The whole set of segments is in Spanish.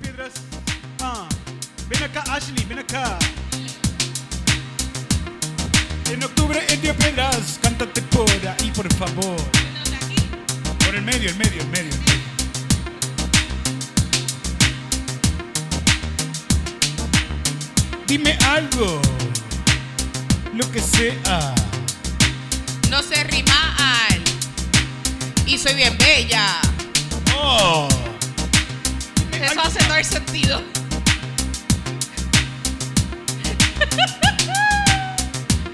Piedras. Ah, ven acá, Ashley, ven acá. En octubre en Río Piedras, cántate por ahí, por favor. Por el medio, el medio, el medio. el medio. Dime algo, lo que sea. No sé rimar. Y soy bien bella. Oh. Eso hace todo el sentido.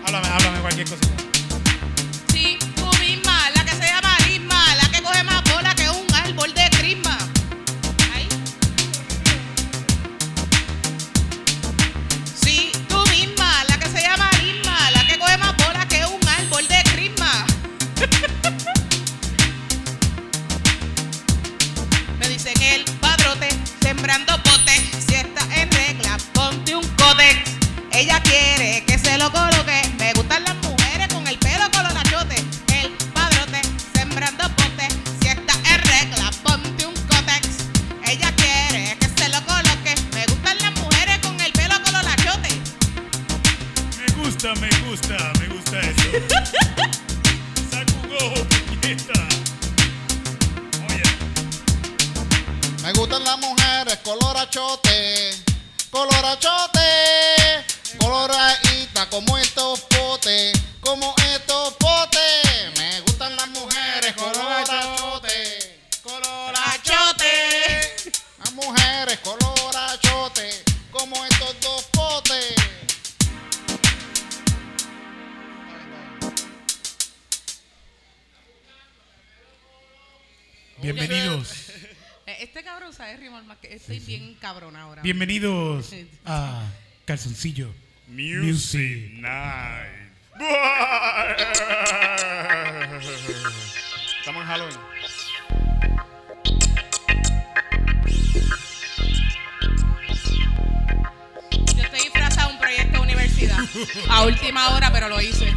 Háblame, háblame cualquier cosa. Calzoncillo Music Night. Estamos en Halloween. Yo estoy disfrazada de un proyecto de universidad. A última hora, pero lo hice.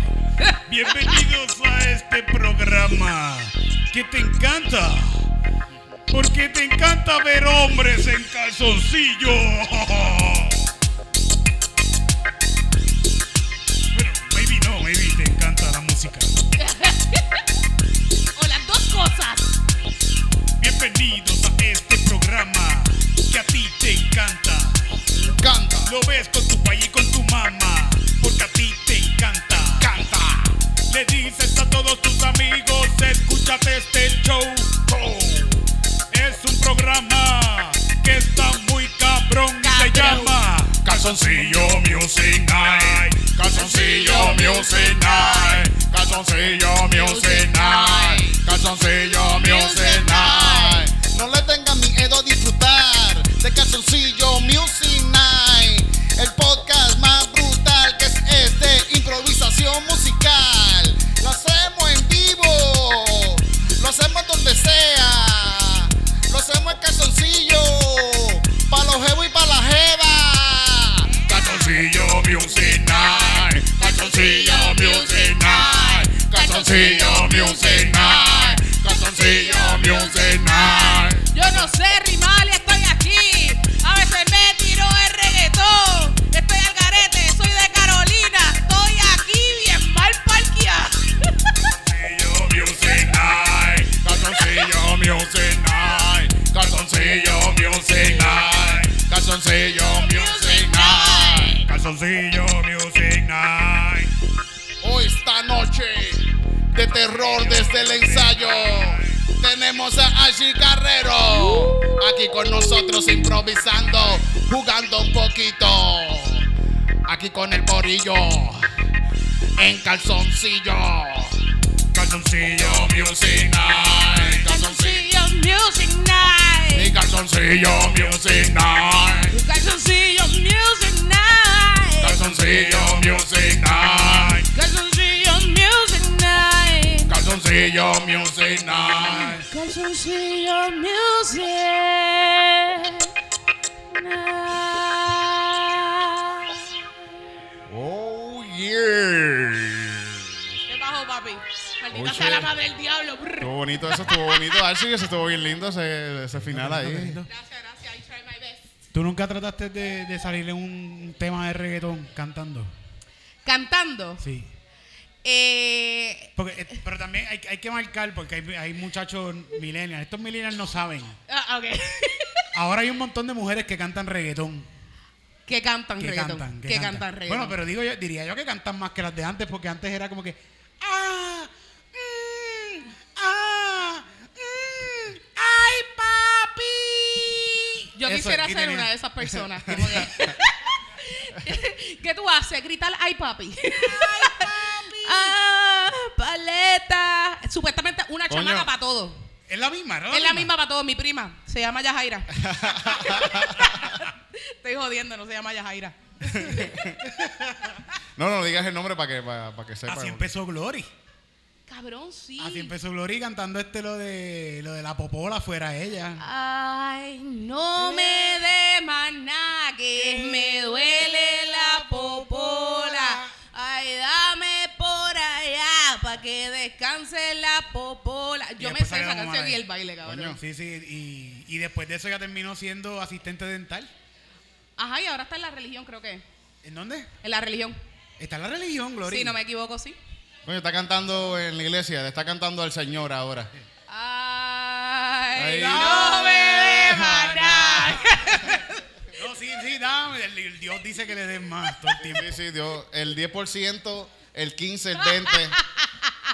Bienvenidos a este programa que te encanta. Porque te encanta ver hombres en calzoncillo. Lo ves con tu país y con tu mamá, porque a ti te encanta. canta. Le dices a todos tus amigos, escúchate este show. Oh, Es un programa que está muy cabrón y se llama Calzoncillo Music Night, Calzoncillo Music Night, Calzoncillo Music Night, Calzoncillo Music Night. No le tengan miedo a Music Night, Music Night, Music Night, Music Night. Yo no sé rimar y estoy aquí. A veces me tiro el reggaetón. Estoy al garete, soy de Carolina. Estoy aquí bien mal parqueada. Calzoncillo Music Night, Calzoncillo Music Night, Calzoncillo Music Night, Calzoncillo Music Night. Calzoncillo Music Night. Hoy esta noche de terror desde el ensayo tenemos a Ashley Carrero aquí con nosotros improvisando, jugando un poquito. Aquí con el borillo en calzoncillo. Calzoncillo Music Night. Calzoncillo. Calzoncillo Music Night. Calzoncillo Music Night. Calzoncillo Music Night. Calzoncillo Music Night. Calzoncillo Music Night. Calzoncillo Music Night. Calzoncillo Music Night. Oh yeah. ¿Qué bajo, papi? Maldita Oh, sea la madre del diablo. Estuvo bonito, eso estuvo bonito. Ashley, eso estuvo bien lindo ese, ese final ahí. Gracias, gracias. I try my best. ¿Tú nunca trataste de, de salir en un tema de reggaetón cantando? Cantando. Sí. Eh, Porque, eh, pero también hay, hay que marcar porque hay, hay muchachos millennials. Estos millennials no saben. ah, ok. Ahora hay un montón de mujeres que cantan reggaetón. que cantan Que reggaetón. cantan, que que cantan. cantan reggaetón. Bueno, pero digo yo, diría yo que cantan más que las de antes porque antes era como que. ¡Ah! mm, ¡Ah! mm, ¡Ay, papi! Yo Eso, quisiera ser tenía- una de esas personas. como que- ¿Qué tú haces? Gritar, ay papi. ¡Ay papi! ¡Ah! Paleta. Supuestamente una Coño. chamaca para todo. Es la misma, ¿no? Es la misma para todo, mi prima. Se llama Yajaira. Estoy jodiendo, no se llama Yajaira. No, no digas el nombre para que, para, para que sepa. Así empezó Glory. Cabrón, sí. Así empezó Glory cantando este lo de lo de la popola fuera ella. Ay, no me dé más nada, que me duele la popola. Ay, dame por allá para que descanse la popola. Yo me sé esa canción y el baile, cabrón. Coño. Sí, sí, y, y después de eso ya terminó siendo asistente dental. Ajá, y ahora está en la religión, creo que. ¿En dónde? En la religión. Está en la religión, Glory. Sí, no me equivoco, sí. Coño, está cantando en la iglesia, le está cantando al Señor ahora. Ay, Ay, no me más nada. No, sí, sí, dame. El, el Dios dice que le den más todo el tiempo. Sí, sí, Dios. El 10%, el 15%, el 20%.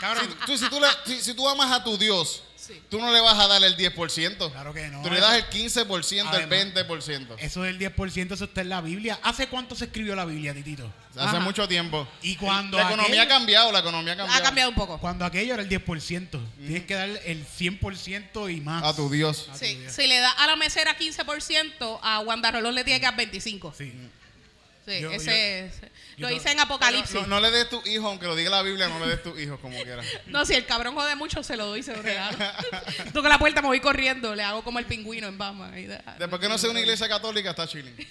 Cabrón, Si tú, si, tú le- si- si tú amas a tu Dios, Sí. tú no le vas a dar el 10%. Claro que no. Tú le das el 15%, el Además- 20%. eso del 10%, eso está en la Biblia. ¿Hace cuánto se escribió la Biblia, Titito? Hace Ajá. mucho tiempo. Y cuando La economía ha cambiado, la economía ha cambiado. Ha cambiado un poco. Cuando aquello era el 10%. Tienes que dar el 100% y más. A tu Dios. A tu Sí, Dios. si le da a la mesera 15%, a Wanda Rolón le tiene que dar 25%. Sí. Sí, Yo- ese, ese- yo lo dice en Apocalipsis. No, no le des tu hijo, aunque lo diga la Biblia, no le des tu hijo como quiera. No, si el cabrón jode mucho, se lo doy, se lo regalo. Toco la puerta, me voy corriendo, le hago como el pingüino en da- Después que no sea una iglesia católica, está chilling.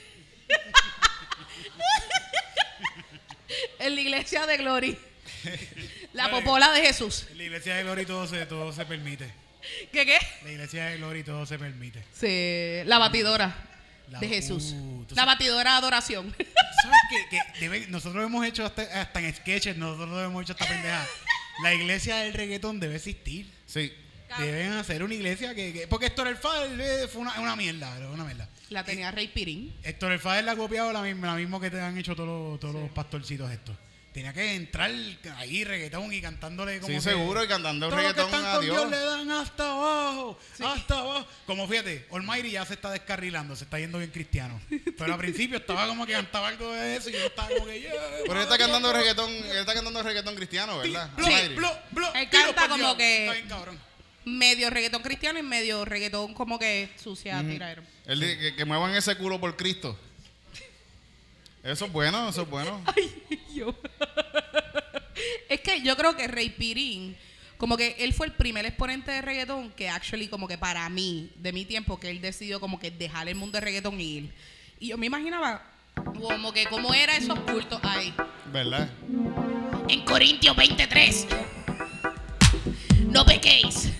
En la iglesia de Glory. La popola de Jesús. En la iglesia de Glory todo se, todo se permite. ¿Qué qué? En la iglesia de Glory todo se permite. Sí, la batidora de Jesús. uh, la batidora de adoración. ¿Sabes qué? Que debe- nosotros hemos hecho hasta, hasta en sketches, nosotros hemos hecho esta pendeja. La iglesia del reggaetón debe existir. Sí. Deben hacer una iglesia que. que- porque Héctor El Fader eh, fue una, una mierda, una mierda. La tenía Rey Pirín. Héctor El Fader la ha copiado la misma, la misma que te han hecho todos los, todos los pastorcitos estos. Tenía que entrar ahí reggaetón y cantándole como Sí, que- seguro, y cantando que reggaetón están a con Dios Dios. le dan hasta abajo, hasta abajo. Como fíjate, Almighty ya se está descarrilando, se está yendo bien cristiano. Pero al principio estaba como que cantaba algo de eso y yo estaba como que... Yeah, Pero él está cantando reggaetón, él está cantando reggaetón cristiano, ¿verdad? Blo, Almighty. blo, blo, Él canta como Dios. que- Está bien cabrón. Medio reggaetón cristiano y medio reggaetón como que sucia, tiradero. Él dice que, que muevan ese culo por Cristo. Eso es bueno, eso es bueno. Ay, yo. es que yo creo que Rey Pirín, como que él fue el primer exponente de reggaetón que actually como que para mí, de mi tiempo, que él decidió como que dejar el mundo de reggaetón y ir. Y yo me imaginaba como que cómo era esos cultos ahí. ¿Verdad? En Corintios 23. No pequéis.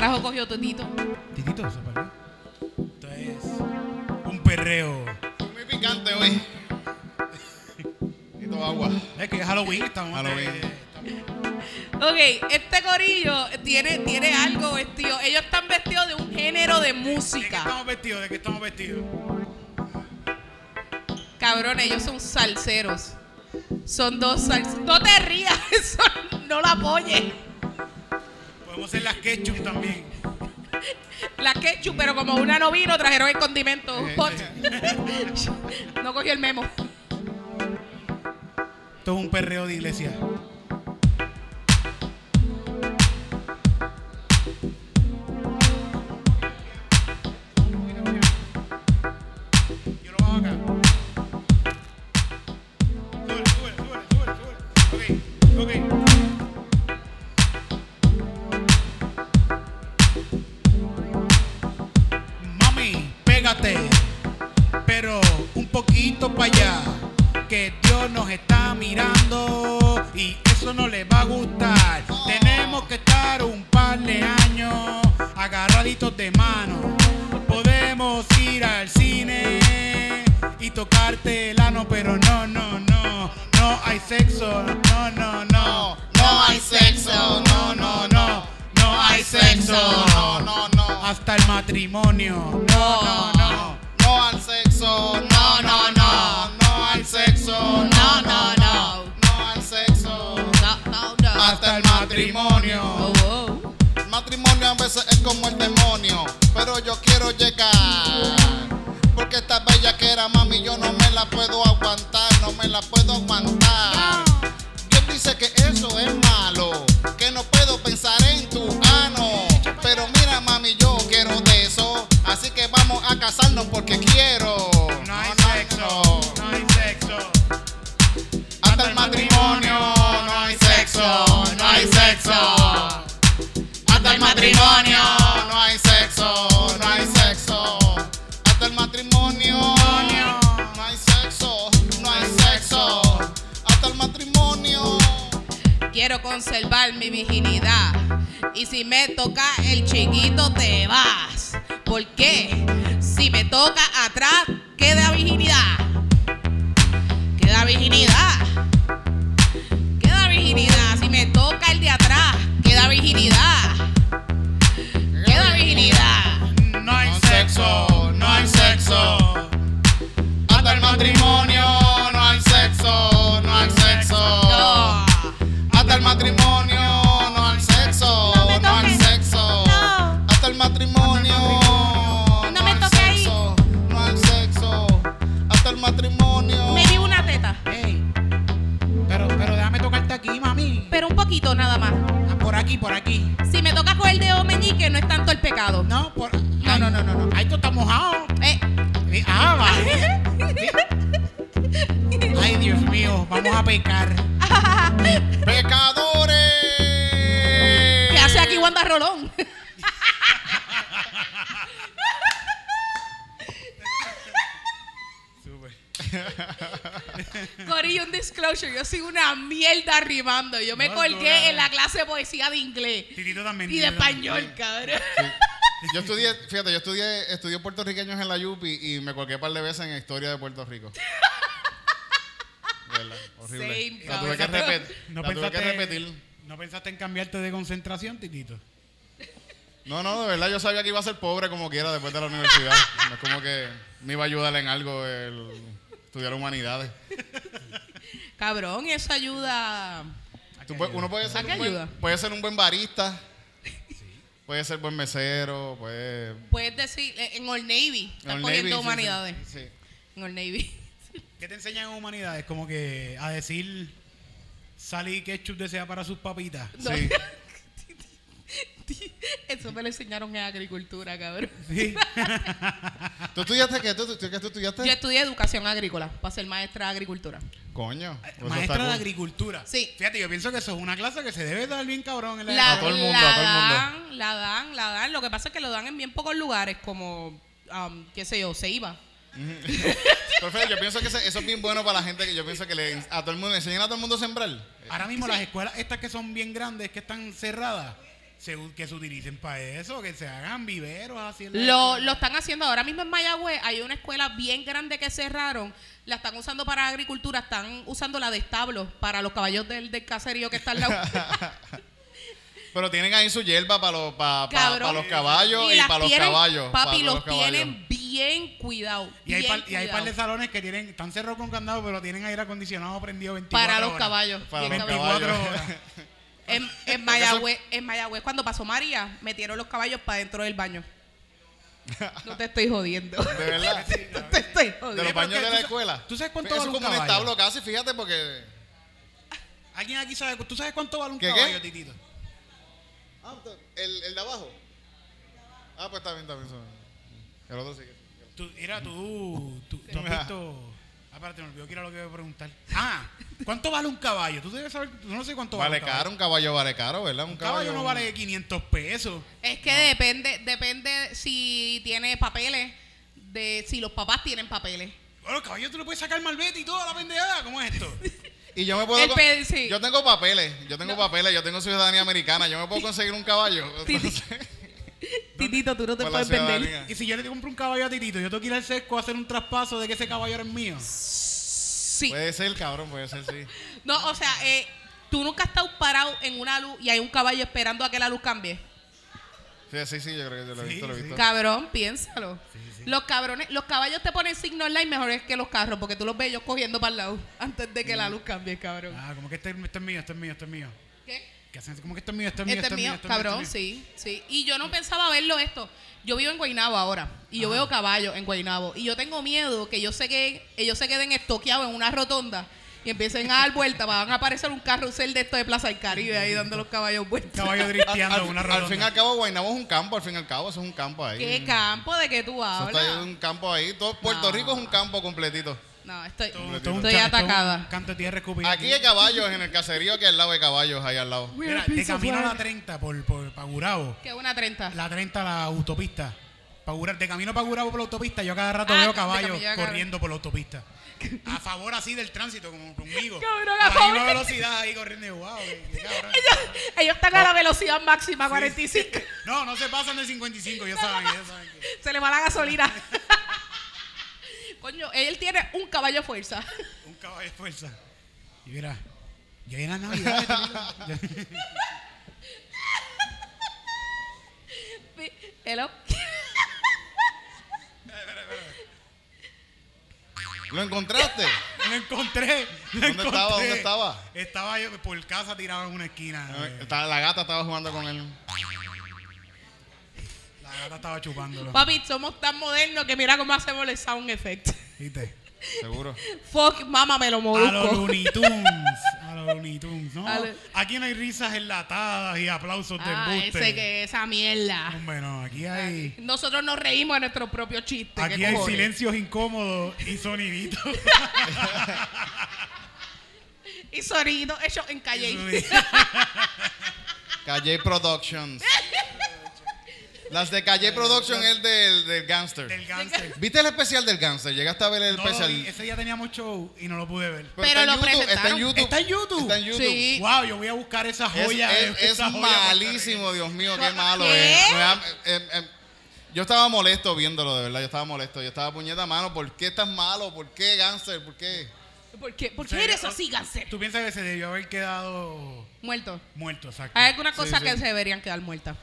Carajo cogió todito. Titito, se perdió. Esto es un perreo. Muy picante hoy. Necesito agua. Es que es Halloween, estamos... Halloween. Ok, este corillo tiene, tiene algo vestido. Ellos están vestidos de un género de ¿De qué música. estamos vestidos? ¿De qué estamos vestidos? Cabrón, ellos son salseros. Son dos salseros. No te rías, eso no la apoyes. Hacer las ketchup también. La ketchup, pero como una no vino, trajeron el condimento. Eh, hot. No cogió el memo. Esto es un perreo de iglesia. Matrimonio. Oh, oh. El matrimonio a veces es como el demonio, pero yo quiero llegar. Porque esta bella que era mami, yo no me la puedo aguantar, no me la puedo aguantar. Dios dice que eso es malo, que no puedo pensar en tu ano. Pero mira mami, yo quiero de eso, así que vamos a casarnos porque quiero. Hasta el matrimonio no hay sexo, no hay sexo. Hasta el matrimonio no hay sexo, no hay sexo. Hasta el matrimonio. Quiero conservar mi virginidad. Y si me toca el chiquito, te vas. ¿Por qué? Si me toca atrás, queda virginidad. Queda virginidad. Queda virginidad. Me toca el de atrás, queda virginidad. Queda virginidad. No hay sexo, no hay sexo. Hasta el matrimonio poquito nada más. Ah, Por aquí, por aquí. Si me toca con el dedo meñique, no es tanto el pecado. No, por. No, no, no, no, no. Ahí tú estás mojado. Eh. Eh, Ah, vale. Ay, Dios mío, vamos a pecar. ¡Pecadores! ¿Qué hace aquí Wanda Rolón? Corillo, un disclosure. Yo soy una mierda rimando. Yo me No, colgué en la clase de poesía de inglés Titito también. y de español, cabrón. Yo estudié, fíjate, yo estudié, estudié puertorriqueños en la UPI y me colgué un par de veces en historia de Puerto Rico. ¿Verdad? Horrible. Same, la tuve que, cabrón. repet- ¿No la tuve que pensaste, repetir. ¿No pensaste en cambiarte de concentración, Titito? No, no, de verdad yo sabía que iba a ser pobre como quiera después de la universidad. No es como que me iba a ayudar en algo el estudiar humanidades. Cabrón, eso ayuda. Tú puedes- uno puede ¿A ser, qué un buen, ayuda? puede ser un buen barista, puede ser buen mesero, puede... Puedes decir, eh, en Old Navy, están Old poniendo Navy, humanidades. sí, sí. En Old Navy. ¿Qué te enseñan en humanidades? Como que a decir sal y ketchup desea para sus papitas. No. Sí. Eso me lo enseñaron en agricultura, cabrón. Sí. ¿Tú estudiaste qué? ¿Tú, tú- qué tú estudiaste? Yo estudié educación agrícola para ser maestra de agricultura. Coño. pues eso Maestra de cool. agricultura. Sí. Fíjate, yo pienso que eso es una clase que se debe dar bien cabrón en la, La, A todo el mundo, la a todo el mundo. dan, la dan, la dan. Lo que pasa es que lo dan en bien pocos lugares, como, um, qué sé yo, se iba. Pero Fede, yo pienso que eso es bien bueno para la gente que yo pienso que le a todo el mundo, enseñan a todo el mundo a sembrar. Ahora mismo las escuelas estas que son bien grandes, que están cerradas, se- que se utilicen para eso, que se hagan viveros así en la Lo, lo están haciendo ahora mismo en Mayagüez. Hay una escuela bien grande que cerraron. La están usando para agricultura. Están usando la de establo para los caballos del, del caserío que está al lado. Pero tienen ahí su hierba para los, pa- pa- Cabrón. pa los caballos y, para los tienen- caballos. Papi, pa los, los caballos. tienen bien cuidados. Y hay, bien par, y hay par de salones que tienen, están cerrados con candado, pero tienen aire acondicionado prendido 24 para los horas. caballos. Para los cabrón. 24 caballos. horas. En, en Mayagüez, en Mayagüez, cuando pasó María, metieron los caballos para dentro del baño. No te estoy jodiendo. De verdad. No te estoy De jodiendo. los baños de la escuela. ¿tú sabes cuánto Eso vale es un como un caballo? establo casi, fíjate, porque. ¿Alguien aquí sabe? ¿Tú sabes cuánto vale un ¿Qué, qué? caballo, Titito? Ah, el, el de abajo. Ah, pues está bien, está bien. está bien. El otro sí. Tú, mira, tú, tú, tú has visto... Espérate, me olvidó que era lo que iba a preguntar. Ah, ¿cuánto vale un caballo? Tú debes saber, tú no sé cuánto vale, Vale caro, un caballo vale caro, ¿verdad? Un, Un caballo no vale 500 pesos. Es que depende, depende si tiene papeles, de si los papás tienen papeles. Bueno, el caballo tú le puedes sacar malvete y toda la pendejada. ¿Cómo es esto? Y yo me puedo. Con- sí. Yo tengo papeles, yo tengo papeles, yo tengo ciudadanía americana. Yo me puedo conseguir un caballo. Titi. Titito, tú no te puedes vender. Y si yo le compro un caballo a Titito, yo tengo que ir al sesco a hacer un traspaso de que ese caballo era mío. Sí. Puede ser, cabrón, puede ser, sí. No, o sea, eh, tú nunca has estado parado en una luz y hay un caballo esperando a que la luz cambie. Sí, sí, sí, yo creo que yo lo he Sí, visto, lo he sí. visto. Cabrón, piénsalo. Los cabrones, los caballos te ponen signo online mejores que los carros porque tú los ves ellos cogiendo para el lado antes de que la luz cambie, cabrón. Ah, como que este, este es mío, este es mío, este es mío. ¿Qué? Que hacen como que este es mío, este es mío, Este es mío, cabrón, es mío. sí, sí. Y yo no pensaba verlo esto. Yo vivo en Guaynabo ahora y yo veo caballos en Guaynabo y yo tengo miedo que yo sé que ellos se queden estoqueados en una rotonda y empiecen a dar vueltas, van a aparecer un carrusel de esto de Plaza del Caribe ahí dando los caballos vueltas. Caballo Al, drifteando al- en una al redonda. fin y al cabo, Guaynabo es un campo, al fin y al cabo, eso es un campo ahí. ¿Qué campo de que tú Eso está ahí, hablas? un campo ahí. Todo Puerto No. Rico es un campo completito. No, estoy, estoy cha- atacada. canto de tierra. Aquí hay caballos en el caserío, aquí al lado hay caballos, ahí al lado. Mira, de camino a la 30 por, por pa' Gurabo. Que una 30. La 30 la autopista. Pa' Gura- de camino para Gurabo por la autopista, yo cada rato Ah, veo caballos corriendo por la autopista. A favor así del tránsito, como conmigo. Cabrón, a a favor. misma velocidad ahí corriendo. y, Wow, qué- qué cabrón. Ellos están a la velocidad máxima, 45. No, no se pasan de 55, ya saben, ya saben. que- Se le va la gasolina. Coño, él tiene un caballo fuerza. Un caballo de fuerza. Y mira, yo en la Navidad. Hello. ¿Lo encontraste? Lo encontré. lo ¿Dónde estaba? encontré. ¿Dónde estaba? Estaba yo por casa tirado en una esquina. eh. Está- La gata estaba jugando con él. La gata estaba chupándolo. Papi, somos tan modernos que mira cómo hacemos el sound effect. ¿Viste? Seguro. Fuck, mamá me lo A los molusco. Looney Tunes. A los Looney Tunes. No, lo- aquí no hay risas enlatadas y aplausos de Ah, embuste. ese que esa mierda. Hombre, no, aquí hay. Nosotros nos reímos de nuestro propio chiste. Aquí ¿qué hay cojones? silencios incómodos y soniditos. Y sonido hecho en calle. Calle Productions. Las de Calle Productions es del, del Gangster. del gánster. ¿Viste el especial del Gangster? ¿Llegaste a ver el No lo especial? vi, ese día teníamos show y no lo pude ver. Pero, Pero está, lo en YouTube, está en presentaron. YouTube. ¿Está en YouTube? Está en YouTube. Sí. Wow, yo voy a buscar esa Es, joya. es- es esa joya malísimo, Dios mío, qué malo ¿Qué? es. Me da- eh, eh, yo estaba molesto viéndolo, de verdad, yo estaba molesto. Yo estaba puñeta mano, ¿por qué estás malo? ¿Por qué Gangster? ¿Por qué? ¿Por qué, ¿Por Sí, qué eres o- así, Ganser? ¿Tú piensas que se debió haber quedado Muerto. muerto? Exacto. Hay algunas Sí, cosas sí. que se deberían quedar muertas.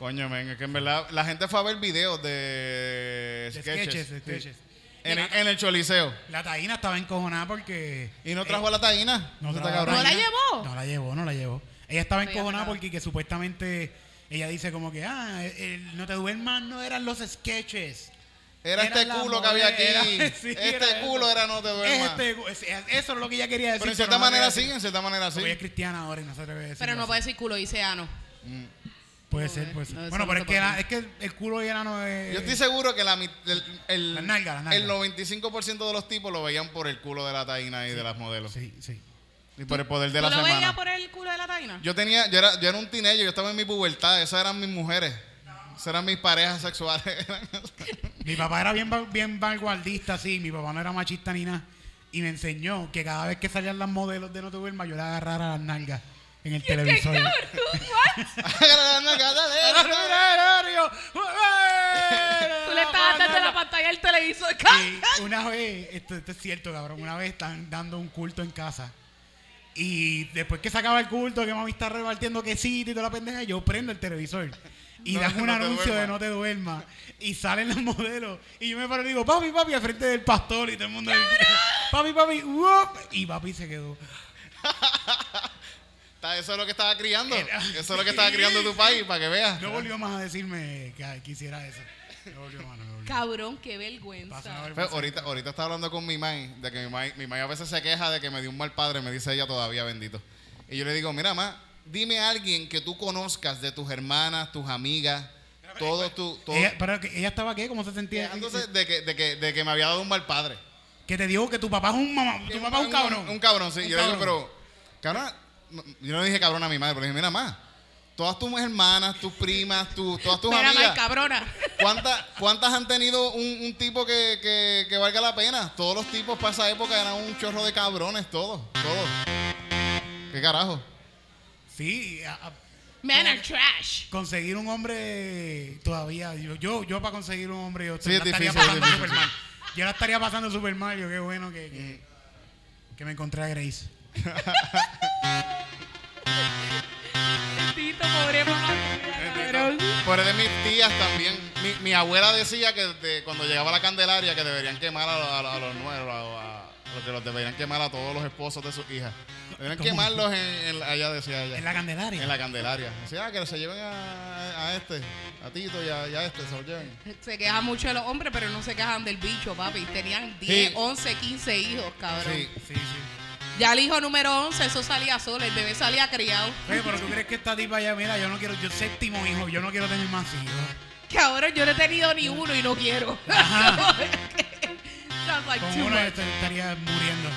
Coño, men, es que en verdad la gente fue a ver videos de, De sketches, sketches, de sí. sketches. En, el, en el Choliseo. La taína estaba encojonada porque. ¿Y no trajo a la taína? No, ¿No trajo está a cabrón? ¿No la llevó? No la llevó, no la llevó. Ella estaba encojonada porque que supuestamente ella dice como que, ah, el, no te duermas, no eran los sketches. Era Era este culo que había aquí. modelo, era- sí, este era culo eso. era no te duermas. Este, eso es lo que ella quería decir. Pero en cierta no manera sí, en cierta manera sí. Ella es cristiana ahora y no se atreve a decir. Pero no puede decir culo, dice ano. Puede ser, puede ser. no, bueno, no pero es que, la- es que el culo ella no es. Yo estoy seguro que la, el, el, Las nalgas, las nalgas. el 95% de los tipos lo veían por el culo de la taína y de las modelos. Sí, sí. Y por el poder de ¿Tú la lo semana. veías por el culo de la taina? Yo tenía, yo era, yo era un teenager, yo estaba en mi pubertad, esas eran mis mujeres. Esas eran mis parejas sexuales. Mi papá era bien, bien vanguardista, sí. Mi papá no era machista ni nada. Y me enseñó que cada vez que salían las modelos de No Te Duermas, yo le agarrara las nalgas en el televisor. Tú le estabas dando la pantalla al televisor. Y una vez, esto, esto es cierto, cabrón, una vez están dando un culto en casa. Y después que se acaba el culto, que mami está repartiendo quesito y toda la pendeja, yo prendo el televisor. Y No, dan un no anuncio de no te duermas. Y salen los modelos. Y yo me paro y digo, papi, papi, al frente del pastor. Y todo el mundo. Papi, papi, uop. Y papi se quedó. Está- Eso es lo que estaba criando. Era- Eso es lo que estaba criando tu país, para que veas. No volvió más a decirme que quisiera eso. No volvió más, no volvió. Cabrón, qué vergüenza. vergüenza. Fue, ahorita, ahorita estaba hablando con mi mai, de que mi mai, mi mai a veces se queja de que me dio un mal padre, me dice ella todavía, bendito. Y yo le digo, mira, ma, dime a alguien que tú conozcas de tus hermanas, tus amigas, todos tu, todo, Ella, pero ella estaba qué, ¿cómo se sentía? de que, de, que, de que me había dado un mal padre. Que te dijo que tu papá es un mamá, tu papá es un cabrón. Un, cabrón, sí. Un yo le digo, pero, cabrón, yo no dije cabrón a mi madre, pero dije, mira, ma, todas tus hermanas, tus primas, tu- todas tus Mira, amigas, cabrona. ¿cuántas, ¿cuántas han tenido un, un tipo que, que, que valga la pena? Todos los tipos para esa época eran un chorro de cabrones, todos, todos. ¿Qué carajo? Sí, a- a- Men are trash. conseguir un hombre todavía. Yo, yo, yo para conseguir un hombre, yo Sí, es estaría difícil, es pasando super mal. Yo la estaría pasando super mal. Yo, qué bueno que, que, que me encontré a Grace. Pobre mamá. cabrón. Por de mis tías también. Mi, mi abuela decía que de- cuando llegaba la Candelaria que deberían quemar a, a- a los nuevos, a, a- que los deberían quemar a todos los esposos de sus hijas. Deberían ¿Cómo? quemarlos en, en- allá decía ella. En la Candelaria. En la Candelaria. Decía que se lleven a, a este, a Tito y a, y a este, se los lleven. Se quejan mucho de los hombres, pero no se quejan del bicho, papi. Tenían 10, Sí. 11, 15 hijos, cabrón. Sí. Sí, sí. Ya el hijo número 11, eso salía solo. El bebé salía criado. Oye, pero tú crees que esta tipa ya, mira, yo no quiero, yo séptimo hijo, yo no quiero tener más hijos. Cabrón, yo no he tenido ni uno y no quiero. Ajá. Sounds like Con too uno much. est- estaría muriendo.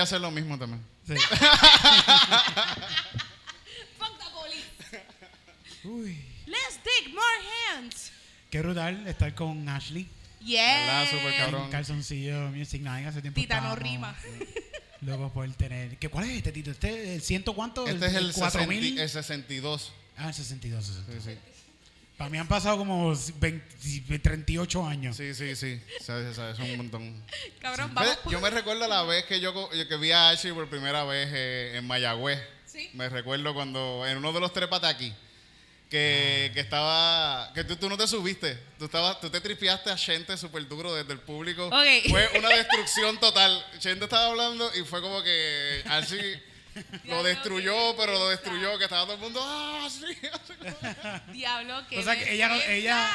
Debería hacer lo mismo también. sí. Fuck the police. Uy, Let's dig more hands. qué brutal estar con Ashley. Yeah. Súper cabrón. Calzoncillo Music Night hace tiempo. Tita no estábamos rima. Locos por tener. ¿Qué, ¿Cuál es este, Tito? ¿Este el ciento cuánto? Este es el, 4000. 60 el 62. Ah, el 62. Sí, sí. Para mí han pasado como 20 38 años. Sí, sí, sí. Sabes, sabes, es un montón. Cabrón, vamos. Yo me recuerdo la vez que yo co- que vi a Ashley por primera vez eh, en Mayagüez. Sí. Me recuerdo cuando en uno de los tres aquí que, que estaba que tú, tú no te subiste, tú estabas tú te tripeaste a Chente súper duro desde el público. Ok. Fue una destrucción total. Chente estaba hablando y fue como que Ashley lo destruyó, pero lo destruyó que estaba todo el mundo ah, sí, así. Diablo, que. O sea que ella no- ella-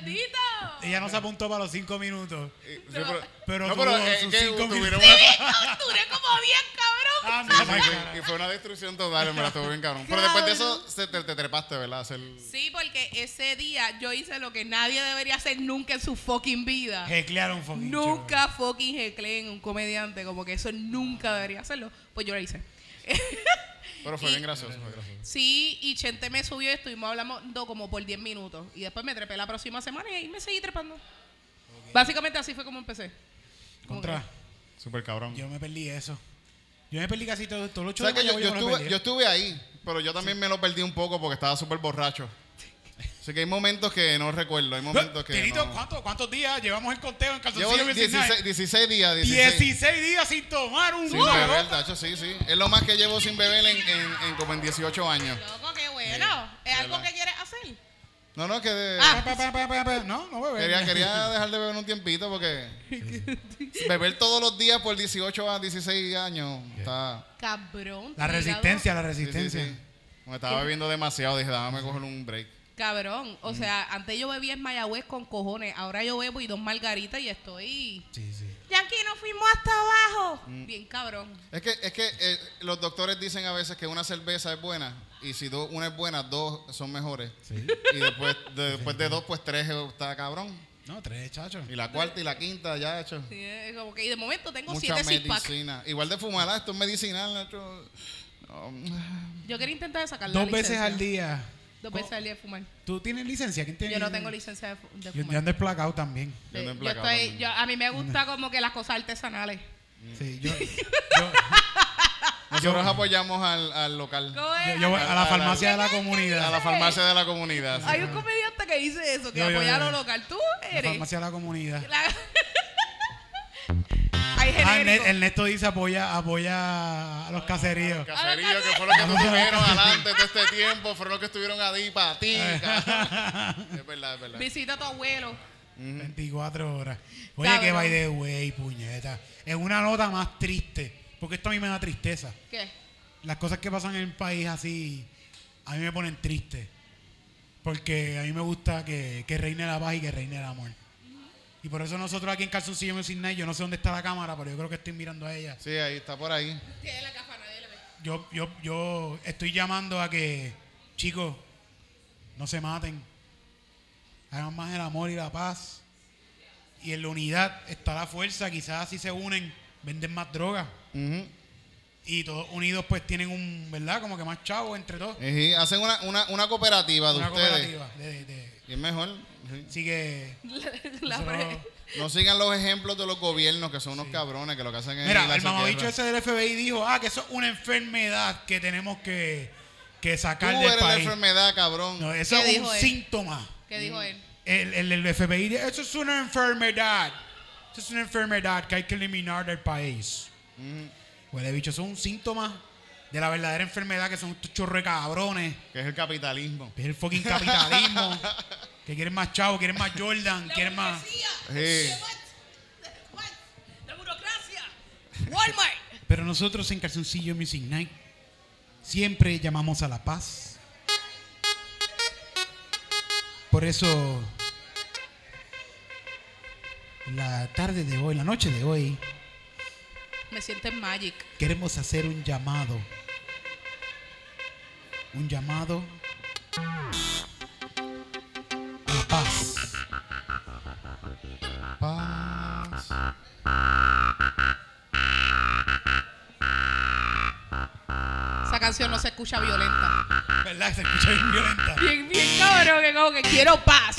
¡Bendito! Ella no se apuntó para los 5 minutos. Sí, Pero- Pero no, tuvo pero sus que cinco tuvieron minutos. una- Duré como bien, cabrón. Ah, Sí, no, sí, sí. Y fue una destrucción total, me la estuvo bien cabrón. Pero después de eso se- te, te trepaste, ¿verdad? Hacer... Sí, porque ese día yo hice lo que nadie debería hacer nunca en su fucking vida. Heclearon fucking show. Nunca fucking hecleen un comediante, como que eso nunca debería hacerlo. Pues yo lo hice. Pero fue Y- bien gracioso, fue gracioso. Sí, y Chente me subió y estuvimos hablando como por 10 minutos. Y después me trepé la próxima semana y ahí me seguí trepando. Básicamente así fue como empecé. Como Contra. Súper cabrón. Yo me perdí eso. Yo me perdí casi todo, todos los O sea shows que de yo, yo me estuve, yo estuve ahí, pero yo también me lo perdí un poco porque estaba súper borracho. Así que hay momentos que no recuerdo, hay momentos que Tirito, no. ¿cuánto- ¿cuántos días llevamos el conteo en Llevo calzoncillo 16, 16 días, 16. 16 días sin tomar un Sin beber, tacho, sí, sí. Es lo más que llevo sin beber en, en, en como en 18 años. Loco, qué bueno. ¿Es algo que quieres hacer? No, no, que de- Ah. Pa, pa, pa, pa, pa. No, no beber. quería, quería dejar de beber un tiempito porque beber todos los días por 18 a 16 años está... Cabrón. La resistencia, la Sí, sí, resistencia. sí. Me estaba bebiendo demasiado, dije, déjame coger un break. Cabrón. O sea, antes yo bebía en Mayagüez con cojones. Ahora yo bebo y dos margaritas y estoy. Sí, sí. Yankee, nos fuimos hasta abajo. Bien cabrón. Es que, es que eh, los doctores dicen a veces que una cerveza es buena y si dos, una es buena, dos son mejores. Sí. Y después de, después de dos, pues tres está cabrón. No, tres, chacho. Y la cuarta y la quinta ya hecho. Sí, es como que y de momento tengo Mucha siete six pack. medicina. Igual de fumar, esto es medicinal. hecho, no, Yo quería intentar sacar la Dos veces licencia. al día. De fumar. ¿Tú tienes licencia? ¿Quién tiene Yo no tengo licencia de, fu- de fumar. yo ando desplacado también. Yo estoy- también. yo- a mí me gusta como que las cosas artesanales. Sí, yo, yo, Nosotros apoyamos al, al local. A la farmacia de la A la comunidad. farmacia de la comunidad. sí. Hay un comediante que dice eso, que apoya yo. lo local. Tú La eres. farmacia de la comunidad. La- Hay Ah, genérico. Erne- Ernesto dice apoya, apoya a los caseríos. Caserío, que fue lo que tú tuvieron adelante todo este tiempo, fueron los que estuvieron ahí para ti. cabrón. es verdad, es verdad. Visita a tu abuelo. 24 horas. Oye, Cabrón. que by the way, puñeta. Es una nota más triste. Porque esto a mí me da tristeza. ¿Qué? Las cosas que pasan en el país así, a mí me ponen triste. Porque a mí me gusta que, que reine la paz y que reine el amor. Y por eso nosotros aquí en Calzoncillo Night, yo no sé dónde está la cámara, pero yo creo que estoy mirando a ella. Sí, ahí está por ahí. Tiene la gafa, nadie le ve. Yo, yo, yo estoy llamando a que, chicos, no se maten. Hagan más el amor y la paz. Y en la unidad está la fuerza. Quizás si se unen, venden más droga. Ujú. Y todos unidos pues tienen un, ¿verdad? Como que más chavos entre todos. Y hacen una, una, una cooperativa de Una ustedes. cooperativa. de- de- Y es mejor. sí. así que... La No sigan los ejemplos de los gobiernos que son unos cabrones que lo que hacen es Mira, el mamabicho ese del FBI dijo, ah, que eso es una enfermedad que tenemos que, que Tú sacar del eres la enfermedad, cabrón. No, eso ¿Qué es un dijo él? síntoma. ¿Qué dijo él? El, el, el FBI dice, eso es una enfermedad. Eso es una enfermedad que hay que eliminar del país. Huele bicho, eso es un síntoma de la verdadera enfermedad que son estos chorros de cabrones. Que es el capitalismo. Que es el fucking capitalismo. que quieren más chavo, quieren más Jordan, quieren más... Sí. La burocracia. Walmart. Pero nosotros en Calzoncillo Music Night siempre llamamos a la paz. Por eso, la tarde de hoy, la noche de hoy, Me siento en Magic. queremos hacer un llamado. Un llamado a la paz. Paz. Esa canción no se escucha violenta. ¿Verdad? Se escucha bien violenta. Bien, bien cabrón, que como que quiero paz.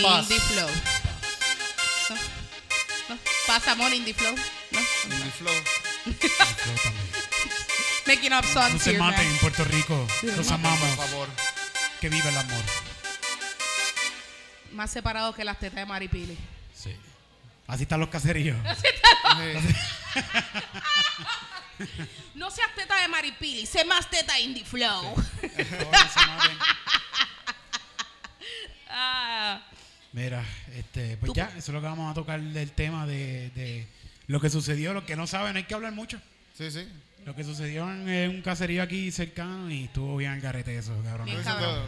Paz. Indie Flow. No, no. Pasa amor Indie Flow. No. Mi flow. Yo también. Making up songs No se here, maten man. en Puerto Rico. Los amamos. Por favor. Que viva el amor. Más separados que las tetas de Maripili. Sí. Así están los caseríos. No seas teta de Maripili, sé más teta Indie Flow. No se maten. Ah, Mira, este, pues Tú- ya, eso es lo que vamos a tocar del tema de, de lo que sucedió. Los que no saben, hay que hablar mucho. Sí, sí. Lo que sucedió en, en un caserío aquí cercano y estuvo bien al garete eso, cabrón. Bien cabrón.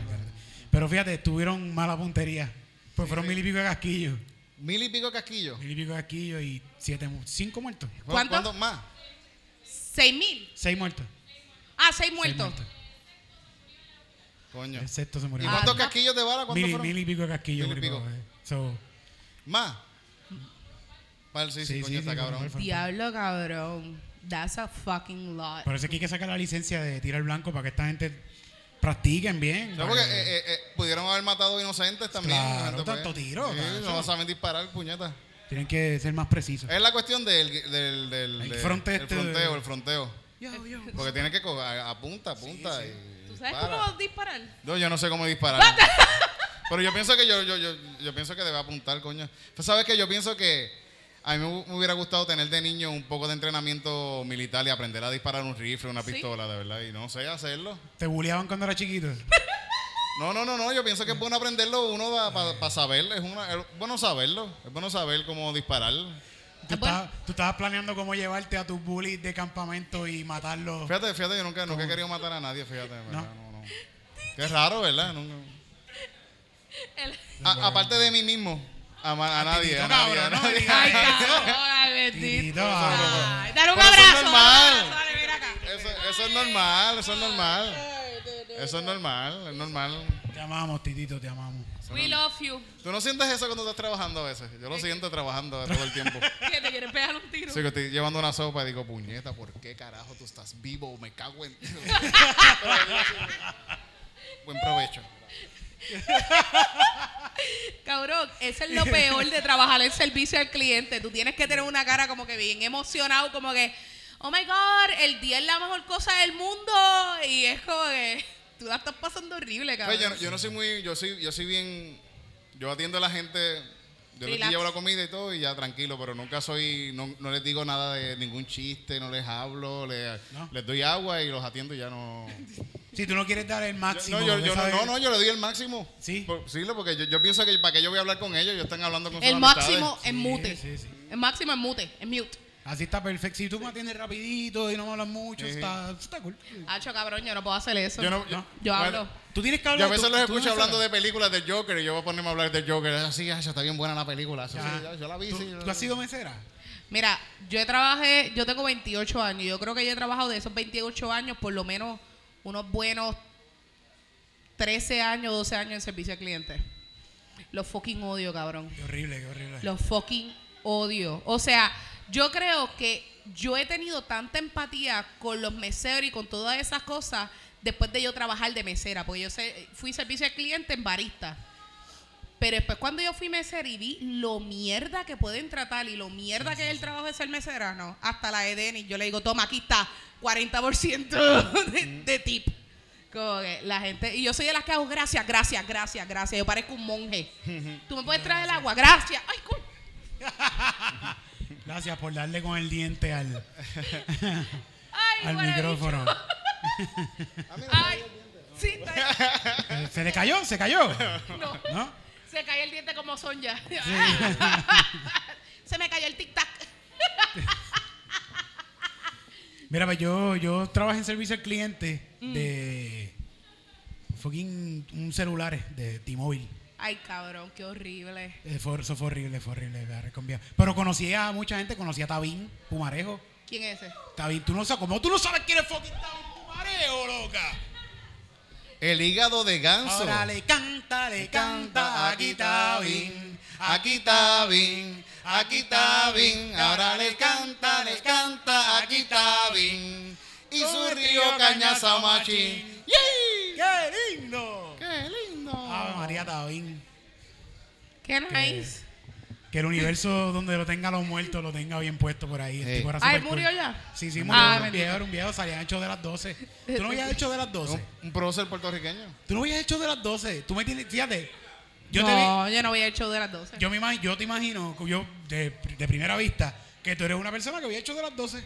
Pero fíjate, tuvieron mala puntería. Pues fueron mil y pico de casquillos. Mil y pico casquillos. Mil y pico de casquillos y siete, cinco muertos. ¿Cuánto? ¿Cuánto más? seis mil. Seis muertos. Ah, seis Seis muertos. Coño. El sexto se ¿Y murió. cuántos Ah, casquillos de bala? ¿Cuántos Mil, y- fueron? mil y pico de casquillos. Mil y pico. eh. So, Más. Vale, sí, sí, Sí, coño, sí, está sí, cabrón. Diablo, cabrón. That's a fucking lot. Por eso es que hay que sacar la licencia de tirar blanco para que esta gente practiquen bien. No, para porque que- eh, eh, eh, pudieron haber matado inocentes también. Claro, pues. tanto tiro, Sí, no saben disparar, puñeta. Tienen que ser más precisos. Es la cuestión del, del, del, El del- fronte el este fronteo, de- el fronteo. Yo, yo. Porque tienen que coger a, a punta, a punta. sí. Y ¿Tú sabes dispara. cómo disparar? No, yo no sé cómo disparar. Pero yo pienso que yo, yo, yo, yo pienso que debe apuntar, coño. Pues sabes que yo pienso que a mí me, hu- me hubiera gustado tener de niño un poco de entrenamiento militar y aprender a disparar un rifle, una ¿Sí? pistola, de verdad. Y no sé hacerlo. ¿Te bulleaban cuando era chiquito? No, no, no, no. Yo pienso que es bueno aprenderlo uno para saber. Es, una, es bueno saberlo. Es bueno saber cómo disparar. ¿Tú, Ah, bueno. estabas, tú estabas planeando cómo llevarte a tus bullies de campamento y matarlos. Fíjate, fíjate, yo nunca, nunca he querido matar a nadie, fíjate, ¿verdad? No, no. Qué raro, ¿verdad? Nunca- El- A- aparte de mí mismo. A, ma- a nadie, a nadie, a cabrón, no nadie. Ay, eso. cabrón, ay, bendito. Dale un Pero eso es abrazo. eso es normal, eso es normal. Eso es normal, es normal. Te amamos, Titito, te amamos. We love you. ¿Tú no sientes eso cuando estás trabajando a veces? Yo lo siento trabajando todo el tiempo. ¿Qué te quieres pegar un tiro? Sí, que estoy llevando una sopa y digo, puñeta, ¿por qué carajo tú estás vivo? Me cago en... Buen provecho. Cabrón, eso es lo peor de trabajar en servicio al cliente. Tú tienes que tener una cara como que bien emocionado, como que, oh my God, el día es la mejor cosa del mundo. Y es como que tú la estás pasando horrible, cabrón. Pues yo, no- yo no soy muy, yo soy, yo soy bien, yo atiendo a la gente, yo les Relax. llevo la comida y todo y ya tranquilo, pero nunca soy, no, no les digo nada de ningún chiste, no les hablo, les, ¿No? les doy agua y los atiendo y ya no. Si tú no quieres dar el máximo. no, yo, de yo no, saber- no, no, yo le doy el máximo. Sí. Por- sí, porque yo, yo pienso que para que yo voy a hablar con ellos, ellos están hablando con sus el amistades. máximo en Sí, mute. sí, sí. El máximo en mute, en mute. Así está perfecto. Si tú me atiendes rapidito y no me hablas mucho, Sí. está, está cool. Hacho, cabrón, yo no puedo hacer eso. Yo no, No. Yo bueno, hablo. Tú tienes que Yo hablar. a veces tú- los escucho no hablando sabes. de películas del Joker y yo voy a ponerme a hablar del Joker. Así, ah, está bien buena la película. Eso sí, yo la vi. ¿Tú, sí, tú has sido mesera? Mira, yo he trabajé, yo tengo 28 años. Yo creo que yo he trabajado de esos 28 años por lo menos unos buenos 13 años, 12 años en servicio al cliente. Los fucking odio, cabrón. Qué horrible, qué horrible. Los fucking odio. O sea, yo creo que yo he tenido tanta empatía con los meseros y con todas esas cosas después de yo trabajar de mesera, porque yo sé- fui servicio al cliente en barista. Pero después cuando yo fui mesera y vi lo mierda que pueden tratar y lo mierda que es el trabajo de ser mesera, no, hasta la Eden y yo le digo, toma, aquí está, 40% de, de tip. Como que la gente, y yo soy de las que hago gracias, gracias, gracias, gracias. Yo parezco un monje. ¿Tú me puedes traer el agua? Gracias. Ay, coño. Gracias por darle con el diente al, Ay, al micrófono. bicho. Ay, sí, está ahí. Eh, ¿Se le cayó? ¿Se cayó? No, ¿No? se cayó el diente como son ya. se me cayó el tic-tac. Mira, pues yo, yo trabajé en servicio al cliente de fucking un celular de T-Mobile. Ay, cabrón, qué horrible. Eh, fue- Eso fue horrible, fue horrible. Pero conocí a mucha gente, conocí a Tabín Pumarejo. ¿Quién es ese? Tabín, tú no sabes, ¿cómo tú no sabes quién es fucking Tabín Pumarejo, loca? El hígado de ganso. Ahora le canta, le canta, aquí está bien, aquí está bien, aquí está bien. Ahora le canta, le canta, aquí está bien. Y su río cañaza machín. ¡Yay! ¡Qué lindo! María Tabín. Qué nice. Que el universo donde lo tenga los muertos lo tenga bien puesto por ahí. Sí. tipo era Ay, super ¿murió cool. ya? Sí, sí, murió. Ah, era un bendito. viejo, era un viejo, salían hechos de las 12. ¿Tú no habías hecho de las 12? Un, un prócer puertorriqueño. ¿Tú no habías hecho de las 12? Tú me tienes, fíjate, yo te vi, no, yo no voy a hecho de las 12. yo, me imag- yo te imagino, yo de, de primera vista, que tú eres una persona que había hecho de las 12.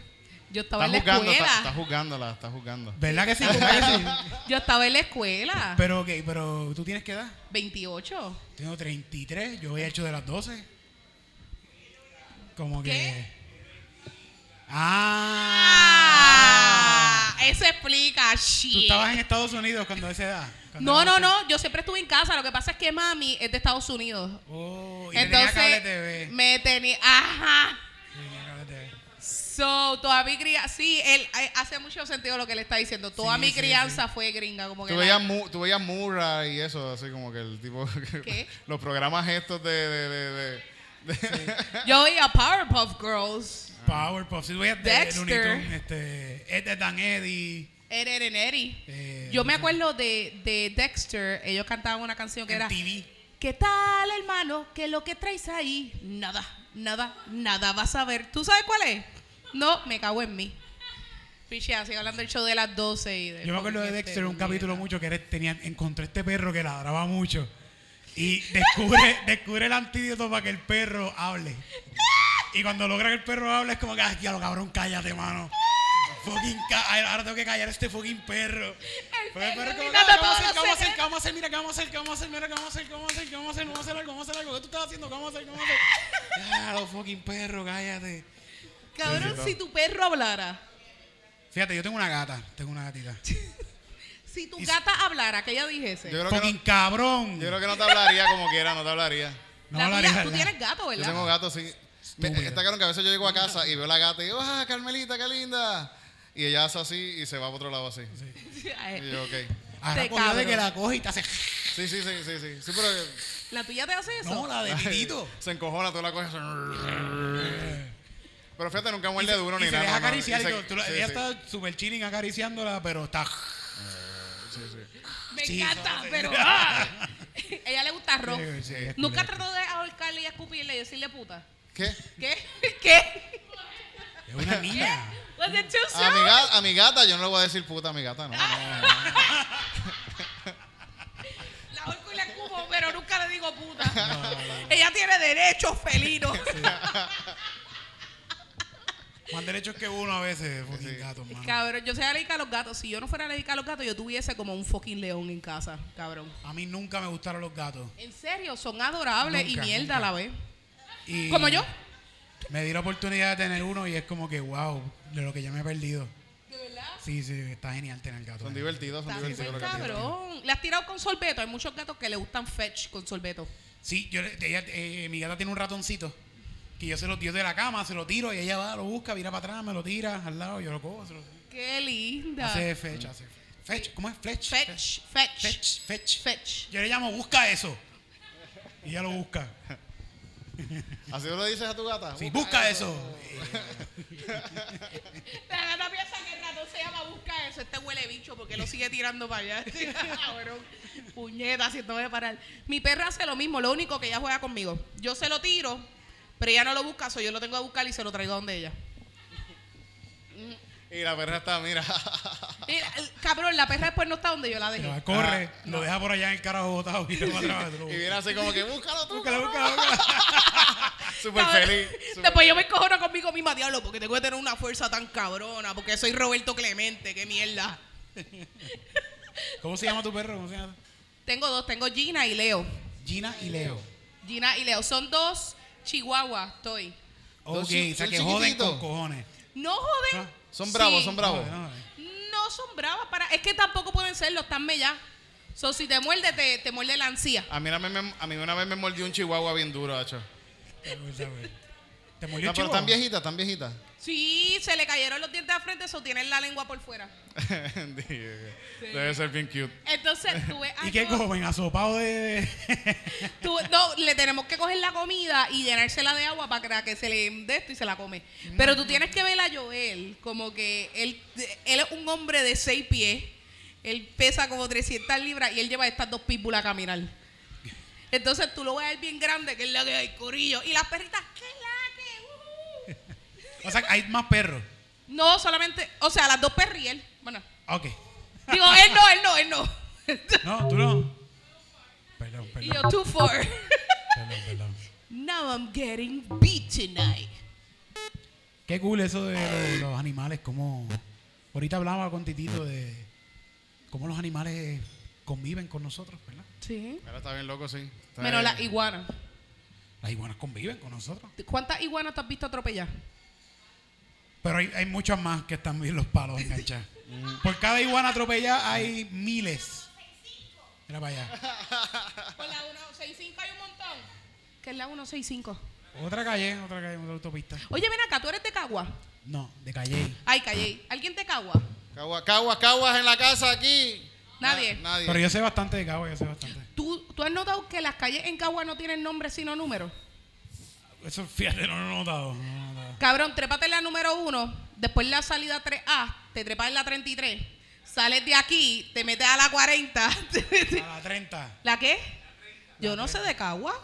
Yo estaba Está en la jugando, está, escuela. está jugándola, está jugando. ¿Verdad que sí? ¿Verdad que sí? Yo estaba en la escuela. Pero, ok, pero ¿tú tienes qué edad? 28. Tengo 33, yo había hecho de las 12. Como que... Ah, Ah, eso explica Tú shit. estabas en Estados Unidos cuando a esa edad. Cuando No, no, no. Yo siempre estuve en casa. Lo que pasa es que mami es de Estados Unidos. Oh, y tenía cable Entonces, TV. me tenía. Ajá. So, toda mi crianza, sí, él eh, hace mucho sentido lo que le está diciendo. Toda Sí, mi sí, crianza fue gringa, como que Tú la- veías, Mu- tú veías Murray y eso, así como que el tipo. ¿Qué? Los programas estos de. de, de, de- de- yo veía Powerpuff Girls, Powerpuff. Si tú veías de Dexter. Este, Ed, Ed and Eddie. Ed, Ed and Eddie. Eh, yo me acuerdo de, de Dexter, ellos cantaban una canción que era TV. ¿Qué tal, hermano? ¿Qué es lo que traes ahí? Nada, nada, nada vas a ver. ¿Tú sabes cuál es? No, me cago en mí. Piche, así hablando del show de las 12 y de Yo me acuerdo de este, Dexter, un capítulo mucho que era, tenía, encontré este perro que ladraba mucho y descubre, descubre el antídoto para que el perro hable. Y cuando logra que el perro hable es como que, ay, lo cabrón, cállate, mano. Fucking ca- ahora tengo que callar a este fucking perro. Porque el perro como, "Ah, ¿qué vamos a hacer? ¿Qué vamos a hacer? ¿Qué vamos a hacer? Mira, ¿qué vamos a hacer? ¿Qué vamos a hacer? Mira, ¿qué vamos a hacer? ¿Qué vamos a hacer? ¿Qué vamos a hacer? ¿Qué vamos a hacer? ¿Qué vamos a hacer algo? ¿Qué tú estás haciendo? ¿Qué vamos a hacer? ¿Qué vamos a hacer? Lo fucking perro, cállate. Cabrón, si tu perro hablara, Fíjate, yo tengo una gata, tengo una gatita. si tu Y- gata hablara, que ella dijese. yo, creo que Fucking no, cabrón. yo creo que no te hablaría como quiera, no te hablaría. No La hablaría, tuya- tú ¿verdad? tienes gato, Yo ¿verdad? tengo gato, sí. Me- Estúpido. Está claro que a veces yo llego a casa y veo la gata y digo, ¡ah, Carmelita, qué linda! Y ella hace así y se va para otro lado así. Y yo, ok. Ahora Te cogió de cabrón. que la coge y te hace. Sí, sí, sí, sí, sí. Sí, pero. ¿La tuya te hace eso? No, la de Titito. Se encojona, tú la coges. Pero fíjate, nunca muerde duro y ni se nada. deja acariciar. Y se-. Tú la- sí, ella sí. está súper chilling acariciándola, pero está. Me Sí, encanta, sí. pero. ¡ah! ella le gusta. Sí, sí, es Nunca trató de ahorcarle y escupirle y decirle puta. ¿Qué? ¿Qué? ¿Qué? Es una niña. Was it too A mi, a gata, yo no le voy a decir puta a mi gata, no. no, no, no. La ahorco y la escupo, pero nunca le digo puta. Ella tiene derechos felinos. Más derechos que uno a veces, fucking Sí. gato, mano. Cabrón, yo soy alérgica a los gatos. Si yo no fuera alérgica a los gatos, yo tuviese como un fucking león en casa, cabrón. A mí nunca me gustaron los gatos. En serio, son adorables Nunca, y mierda nunca. a la vez. Y Como yo. Me di la oportunidad de tener uno y es como que, wow, de lo que ya me he perdido. ¿De verdad? Sí, sí, está genial tener gatos. Son divertidos, son Está divertidos los gatitos. cabrón. Le has tirado con sorbeto. Hay muchos gatos que le gustan fetch con sorbeto. Sí, yo, le- ella, eh, mi gata tiene un ratoncito que yo se lo tiro de la cama, se lo tiro y ella va, lo busca, vira para atrás, me lo tira al lado, yo lo cojo, se lo Qué linda. hace fetch, hace fetch. ¿Cómo es? Fetch. Fetch, fetch, Fetch, fetch. fetch. Yo le llamo, busca eso. Y ella lo busca. ¿Así lo dices a tu gata? Sí, busca eso. La gata piensa que el ratón se llama busca eso. Este huele bicho porque lo sigue tirando para allá. Cabrón. Puñeta, haciéndome parar. Mi perra hace lo mismo, lo único que ella juega conmigo. Yo se lo tiro, pero ella no lo busca, so yo lo tengo que buscar y se lo traigo a donde ella. Y la perra está, mira. Mira, el- cabrón, la perra después no está donde yo la Pero dejé. corre, lo deja por allá en el carajo botado y va atrás. y viene así como que búscalo tú. Búscala, búscala. Súper feliz. Después yo me encojono conmigo misma, diablo, porque tengo que tener una fuerza tan cabrona, porque soy Roberto Clemente, qué mierda. ¿Cómo se llama tu perro? ¿Cómo se llama? Tengo dos, tengo Gina y Leo. Gina y Leo. Gina y Leo. Son dos chihuahuas, estoy. Ok, o sea son que joden con cojones. No joden. Ah, Son bravos, Sí. son bravos. No, no, No son bravas para. Es que tampoco pueden serlo, están mellas. So, si te muerde, te, te muerde la ansía. A mí, una vez me, a mí una vez me mordió un chihuahua bien duro, hacho. ¿Te murió No, el pero chivo? tan viejita, tan viejita. Sí, se le cayeron los dientes de frente, eso tienen la lengua por fuera. Debe ser bien cute. Entonces, tú ves. ¿Y qué comen? ¿Asopado de...? tú- no, le tenemos que coger la comida y llenársela de agua para que se le dé esto y se la come. Pero tú tienes que ver a Joel como que él, él es un hombre de seis pies. Él pesa como 300 libras y él lleva estas dos pitbull a caminar. Entonces tú lo ves a él bien grande, que es la que hay, corillo. Y las perritas, ¿qué. O sea, hay más perros. No, solamente, o sea, las dos perras y él. Bueno, Ok. digo, él no, él no, él no. No, tú no. Perdón, y yo, perdón. two, four. Perdón, perdón. Now I'm getting beat tonight. Qué cool eso de los, los animales, como... Ahorita hablaba con Titito de cómo los animales conviven con nosotros, ¿verdad? Sí. Ahora está bien loco, sí. Está Menos bien. las iguanas. Las iguanas conviven con nosotros. ¿Cuántas iguanas te has visto atropellar? Pero hay, hay muchas más que están bien los palos enganchados. Por cada iguana atropellada hay miles. Mira para allá. Por la 165 hay un montón. ¿Qué es la 165? Otra calle, otra calle, otra autopista. Oye, ven acá, ¿tú eres de Cagua? No, de calle. Ay, Calle. ¿Alguien de Cagua? Caguas, caguas, caguas en la casa aquí. Nadie. Na- nadie. Pero yo sé bastante de Cagua, yo sé bastante. ¿Tú, ¿Tú has notado que las calles en Cagua no tienen nombre sino números? Eso, fíjate, no lo he notado. no. Cabrón, trépate en la número uno, después la salida 3A, te trepas en la 33, sales de aquí, te metes a la 40. te metes- A la 30. ¿La qué? Yo no sé de Cagua.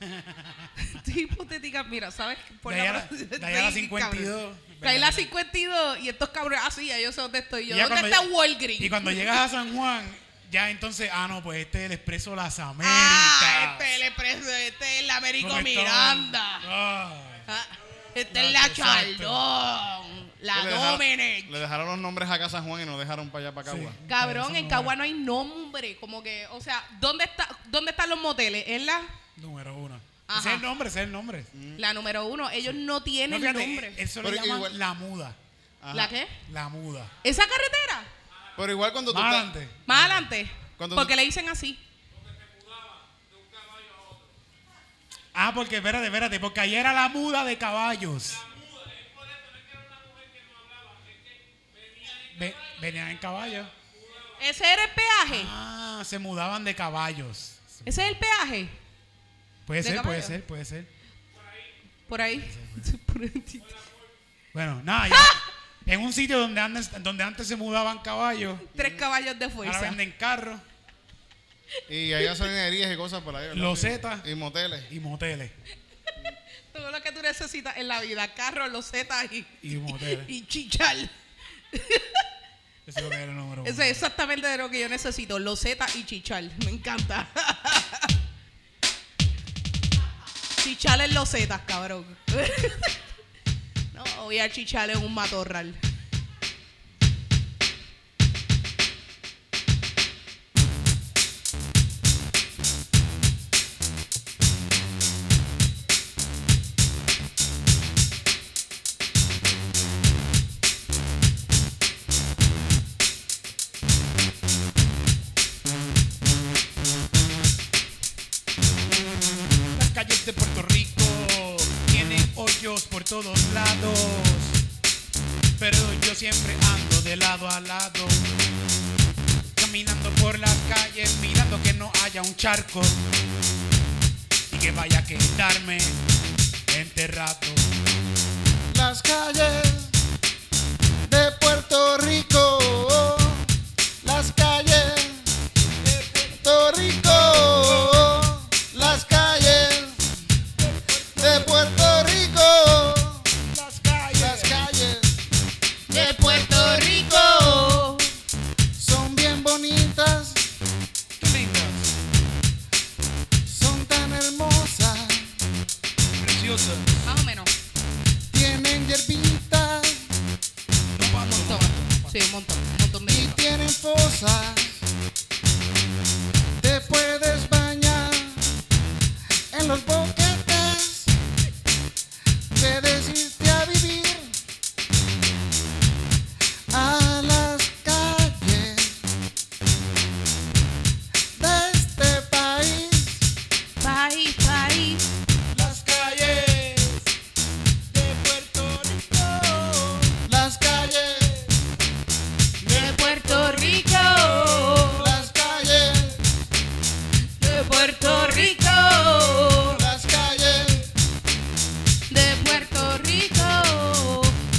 Estoy hipotética, mira, ¿sabes? De la- de ahí a la 52. De ahí a la 52 y estos cabrones, ah, sí, yo sé dónde estoy yo. ¿Dónde está Walgreens? Y cuando llegas a San Juan, ya entonces, ah, no, pues este es el Expreso Las Américas. Ah, este es el expreso, este es el Américo Porque Miranda. Ah. Ah, este es la Exacto. Chaldón. La le dejaron-. Le dejaron los nombres acá a San Juan y nos dejaron para allá, para Cagua. Sí. Cabrón, en no Cagua es. no hay nombre. Como que, o sea, ¿dónde, está, ¿dónde están los moteles? En la, Número uno. Ajá. Ese es el nombre, ese es el nombre. la número uno. Ellos no tienen No, fíjate, nombre. Eso le llaman igual- la muda. Ajá. ¿La qué? La muda. ¿Esa carretera? Pero igual cuando tú Más adelante. Más adelante. Porque tú- le dicen así. Ah, porque espérate, espérate, porque ahí era la muda de caballos. Ve- venían en caballos. ¿Ese era el peaje? Ah, se mudaban de caballos. ¿Ese es el peaje? Puede ¿De ser, puede caballo? ser, puede ser. Por ahí. Por ahí. Bueno, nada, ya. En un sitio donde antes, donde antes se mudaban caballos, Tres caballos de ahora fuerza. venden carros Y hay gasolinerías y cosas por ahí. ¿verdad? Losetas. Y moteles. y moteles. Todo lo que tú necesitas en la vida. Carros, losetas y, Y moteles. y chichal. Eso es lo que era el número uno. Eso es exactamente de lo que yo necesito. Loseta y chichal. Me encanta. chichal en losetas, cabrón. No, voy a chichar en un matorral. Todos lados. Pero yo siempre ando de lado a lado. Caminando por las calles, mirando que no haya un charco. Y que vaya a quedarme enterrado. Las calles de Puerto Rico.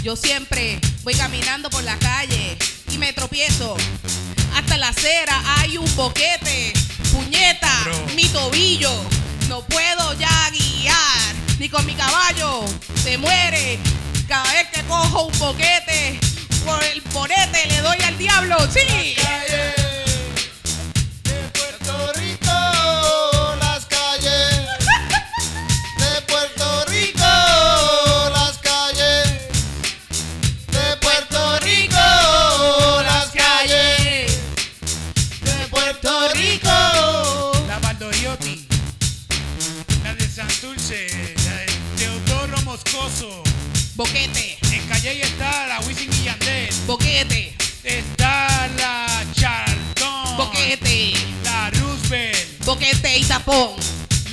Yo siempre voy caminando por la calle y me tropiezo. Hasta la acera hay un boquete. Puñeta, Bro. mi tobillo. No puedo ya guiar. Ni con mi caballo. Se muere. Cada vez que cojo un boquete. Por el bonete le doy al diablo. Sí. calles de Puerto Boquete. En Calle está la Wisin y Yandel. Boquete. Está la Chardón. Boquete. La Roosevelt. Boquete y tapón.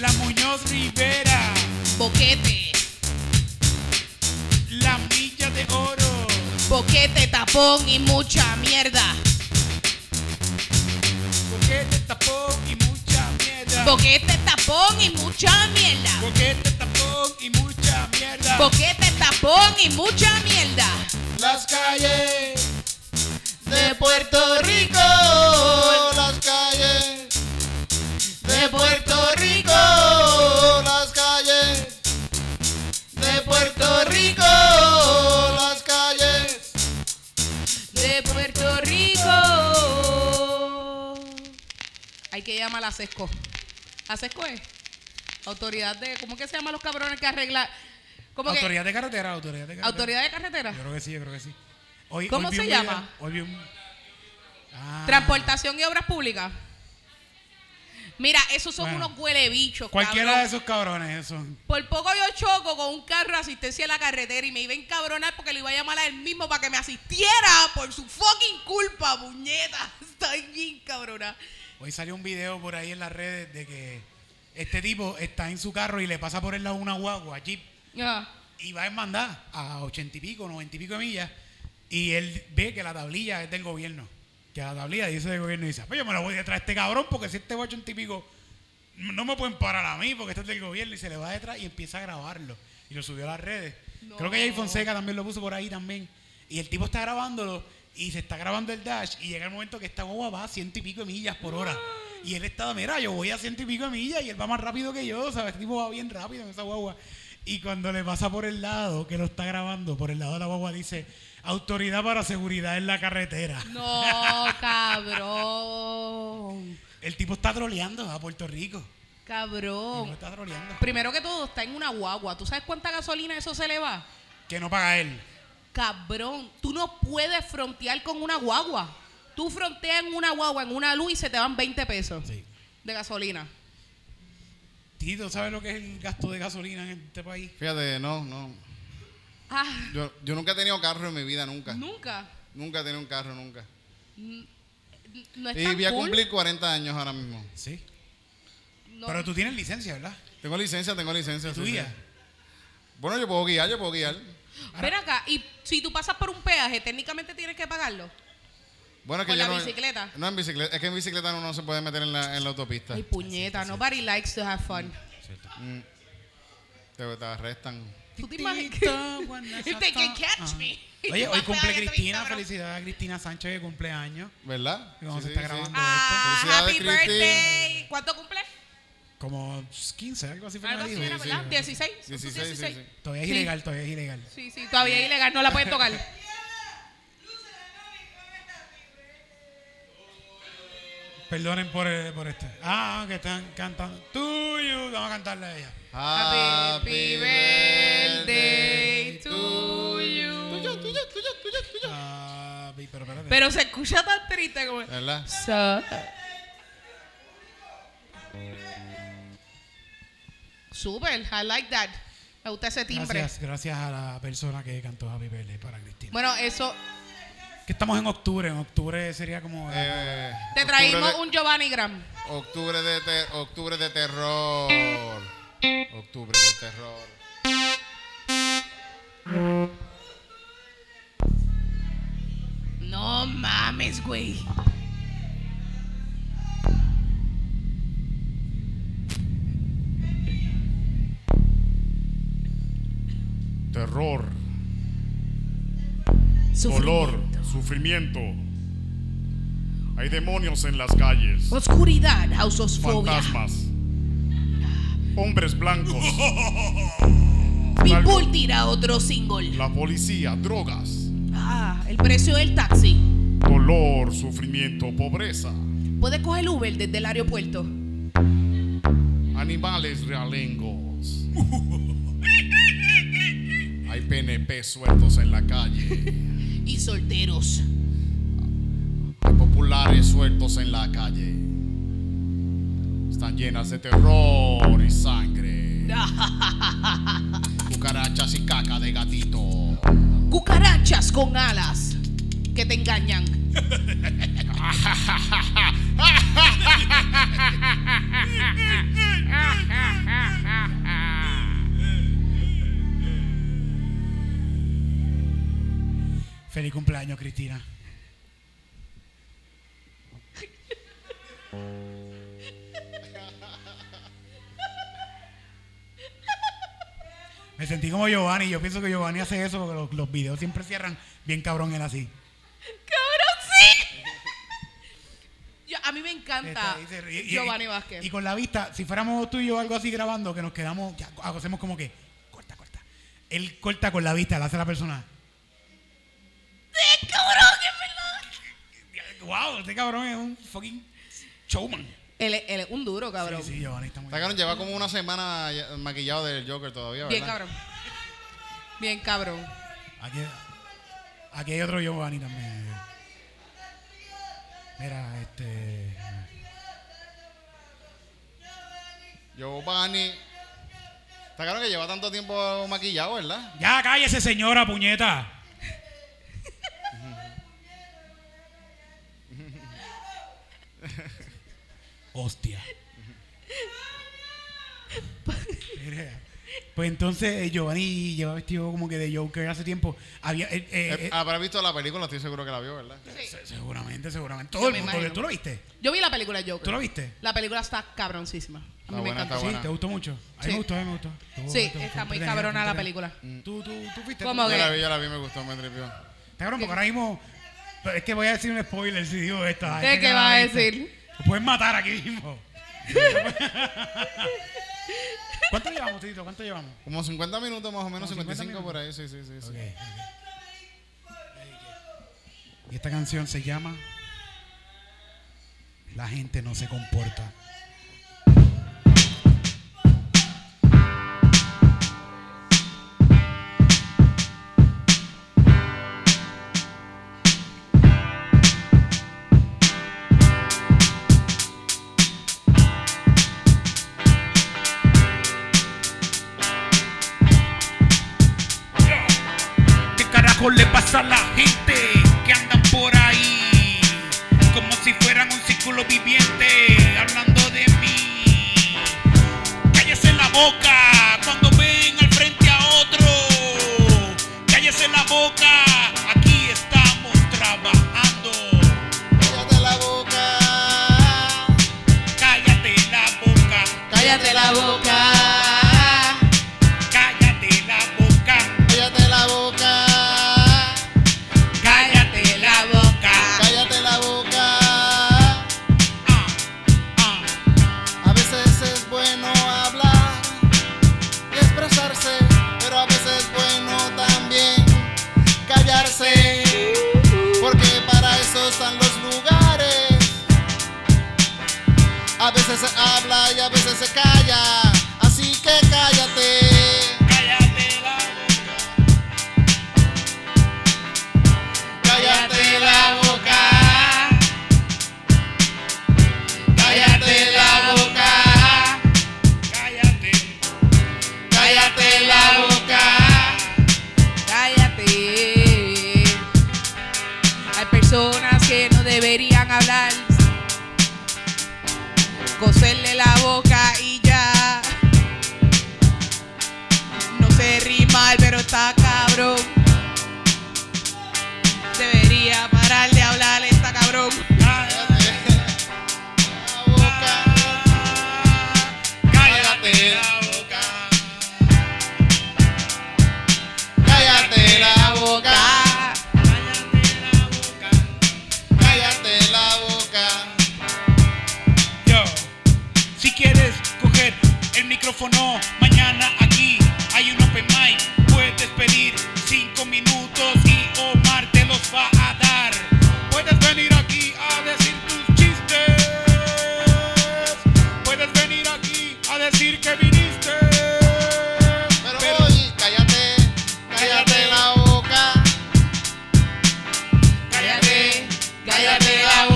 La Muñoz Rivera. Boquete. las millas de oro. Boquete, tapón y mucha mierda. Boquete, tapón y mucha mierda. Boquete, tapón y mucha mierda. Boquete, tapón y mucha mierda. Boquete, tapón y mucha mierda. Las calles De Puerto Rico, las calles. De Puerto Rico, las calles. De Puerto Rico, las calles. De Puerto Rico. Hay que llamar a Sesco. ¿A Sesco es? Autoridad de. ¿Cómo que se llaman los cabrones que arreglan? Autoridad de carretera, autoridad de carretera. Autoridad de carretera. Yo creo que sí, yo creo que sí. Hoy, ¿Cómo hoy se llama? hoy un... Ah. Transportación y obras públicas. Mira, esos son Bueno. unos huele bichos. Cualquiera cabrón. de esos cabrones, eso. Por poco yo choco con un carro de asistencia a la carretera y me iba a encabronar porque le iba a llamar a él mismo para que me asistiera por su fucking culpa, puñeta. Estoy bien cabrona. Hoy salió un video por ahí en las redes de que este tipo está en su carro y le pasa por el lado una guagua, jeep, Ah, y va en mandar a ochenta y pico, noventa y pico de millas, y él ve que la tablilla es del gobierno. Que la tablilla dice del gobierno y dice, pues yo me la voy detrás de este cabrón porque si este va a ochenta y pico, no me pueden parar a mí porque este es del gobierno y se le va detrás y empieza a grabarlo. Y lo subió a las redes. No. Creo que Jay Fonseca también lo puso por ahí también. Y el tipo está grabándolo y se está grabando el dash y llega el momento que esta guagua va a ciento y pico de millas por hora. Y él está, mira, yo voy a ciento y pico de millas y él va más rápido que yo, ¿sabes? Este tipo va bien rápido en esa guagua. Y cuando le pasa por el lado, que lo está grabando, por el lado de la guagua dice, autoridad para seguridad en la carretera. no, cabrón. El tipo está troleando a Puerto Rico. El Cabrón. tipo está troleando. Primero que todo, está en una guagua. ¿Tú sabes cuánta gasolina eso se le va? Que no paga él. Cabrón, tú no puedes frontear con una guagua. Tú fronteas en una guagua, en una luz y se te van 20 pesos Sí. de gasolina. Tito, ¿sabes lo que es el gasto de gasolina en este país? Fíjate, no, no. Ah, Yo, yo nunca he tenido carro en mi vida, nunca. nunca. Nunca he tenido un carro, nunca. No es Y tan voy a cumplir 40 años ahora mismo. Sí. No. Pero tú tienes licencia, ¿verdad? Tengo licencia, tengo licencia. ¿Tu sí, guía? sí. Bueno, yo puedo guiar, yo puedo guiar. Ven acá, y si tú pasas por un peaje, técnicamente tienes que pagarlo. Bueno, es que ¿Con yo la no, bicicleta? No, en bicicleta. Es que en bicicleta uno no se puede meter en la, en la autopista. Ay, puñeta, nobody likes to have fun. Mm. Te, te arrestan. ¿Tú te imaginas? If they can catch me. Oye, hoy cumple Cristina. Felicidades a Cristina Sánchez que cumple años. ¿Verdad? ¿Cómo se Sí, está sí, grabando? sí. Ah, Felicidades, happy Cristi. birthday. ¿Cuánto cumple? Como 15, algo así fue Algo así era. ¿verdad? sí. 16. 16, sí, sí. Todavía es Sí. ilegal, todavía es ilegal. Sí, sí, todavía es ilegal, no la pueden tocar. Perdonen por, eh, por este. Ah, que están cantando. Tuyo. Vamos a cantarle a ella. Happy birthday to you. Tuyo, tuyo, tuyo, tuyo, tuyo. Ah, vi, pero espérate. Pero se escucha tan triste como. ¿Verdad? So- Super, I like that. Me gusta ese timbre. gracias, gracias a la persona que cantó Happy Birthday para Cristina. Bueno, eso. Que estamos en octubre. En octubre sería como. Eh, Te traímos de- un Giovanni Gram. Octubre de, ter- octubre de terror. Octubre de terror. No mames, güey. Terror, Sufrimiento. dolor, sufrimiento. Hay demonios en las calles, Oscuridad, hausosfobia. fantasmas, hombres blancos, Pitbull tira otro single. la policía, drogas, Ah, el precio del taxi. dolor, sufrimiento, pobreza, Puede coger Uber desde el aeropuerto. animales realengos. PNP sueltos en la calle. Y solteros. Hay populares sueltos en la calle. Están llenas de terror y sangre. Cucarachas y caca de gatito. Cucarachas con alas que te engañan. Feliz cumpleaños, Cristina. Me sentí como Giovanni. Yo pienso que Giovanni hace eso porque los, los videos siempre cierran bien cabrón él así. ¡Cabrón, sí! Yo- a mí me encanta y- y- Giovanni Vázquez. Y con la vista, si fuéramos tú y yo algo así grabando, que nos quedamos, ya, hacemos como que, corta, corta. Él corta con la vista, le hace a la persona. Wow, este cabrón es un fucking showman. Él, es- él es un duro, cabrón. Sí, sí, Giovanni está muy Está cabrón, lleva como una semana ya- maquillado del Joker todavía, ¿verdad? Bien cabrón. Bien cabrón. Aquí, aquí hay otro Giovanni también. Mira, este. Giovanni. Está claro que lleva tanto tiempo maquillado, ¿verdad? Ya cállese, señora, puñeta. Hostia. Pues entonces eh, Giovanni lleva vestido como que de Joker hace tiempo. Había, eh, eh, Eh, Habrá visto la película, estoy seguro que la vio, ¿verdad? se- seguramente, seguramente. Todo Yo el me mundo. imagino. ¿Tú lo viste? Yo vi la película Joker. ¿Tú lo viste? La película está cabroncísima. A mí Está me buena, encantó. Sí, buena. ¿te gustó mucho? A mí Sí. me gustó, a mí me gustó. Estuvo- Sí, estuvo- está muy entretenida, cabrona la película. ¿Tú, tú, tú fuiste? ¿Cómo. Yo la vi, yo la vi, me gustó, me tripió. Está cabrón, porque ahora mismo. Pero es que voy a decir un spoiler si digo esto. Hay ¿Qué- gente qué que vas a decir? Lo pueden matar aquí mismo. ¿Cuánto llevamos, Tito? ¿Cuánto llevamos? Como 50 minutos más o menos, Como 50 55 por ahí, sí, sí, sí. sí. Ok, ok. Y esta canción se llama La gente no se comporta. Pasa a la gente que andan por ahí? Como si fueran un círculo viviente Cállate, cállate la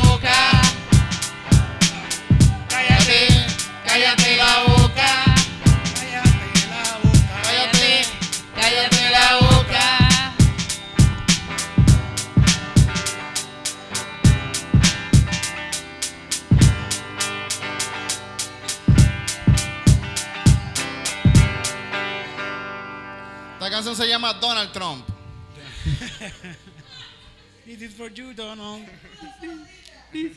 This is for you, Donald. Yes.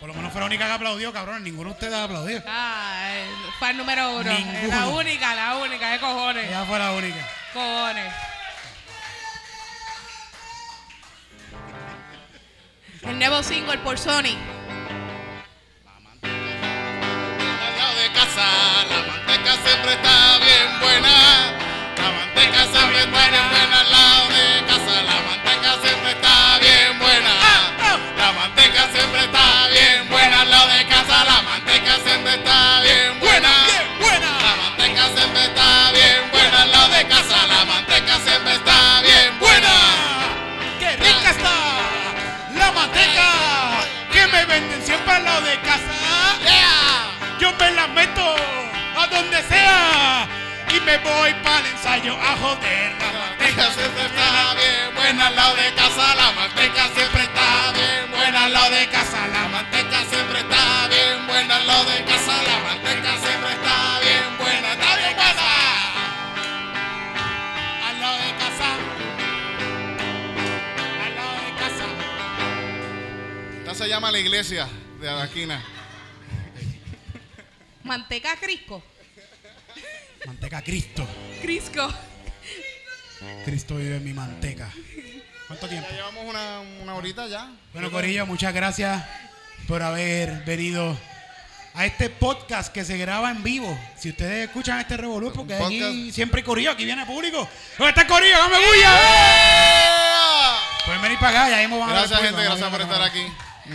Por lo menos fue la única que aplaudió, cabrón. Ninguno de ustedes aplaudió. Ah, el fan número uno. Ninguno. La única, la única. ¿Qué cojones? Ella fue la única. Cojones. El nuevo single por Sony. De la manteca de casa. La manteca siempre está bien buena. La manteca siempre está bien buena al lado de casa. La manteca siempre está bien buena. La manteca siempre está bien buena al lado de casa. La manteca siempre está bien buena. ¡Qué rica está la manteca que me venden siempre al lado de casa! Yeah. Yo me la meto a donde sea y me voy para el ensayo a joder la manteca. siempre está bien buena al lado de casa. La manteca siempre está bien buena al lado de casa. La manteca siempre está bien buena al lado de casa. La manteca siempre está bien buena. Está bien buena. Al lado de casa. Al lado de casa. Esta se llama la iglesia de la esquina. Manteca Crisco. Manteca Cristo. Crisco. Cristo vive en mi manteca. ¿Cuánto tiempo? Ya llevamos una, una horita ya. Bueno, Corillo, muchas gracias por haber venido a este podcast que se graba en vivo. Si ustedes escuchan este revolú, porque aquí siempre hay Corillo, aquí viene público. ¿Dónde está el Corillo? ¡Dame bulla! ¡Yeah! Pueden venir para acá, ya mismo van a ver Gracias fuego, gente, a gracias por estar aquí.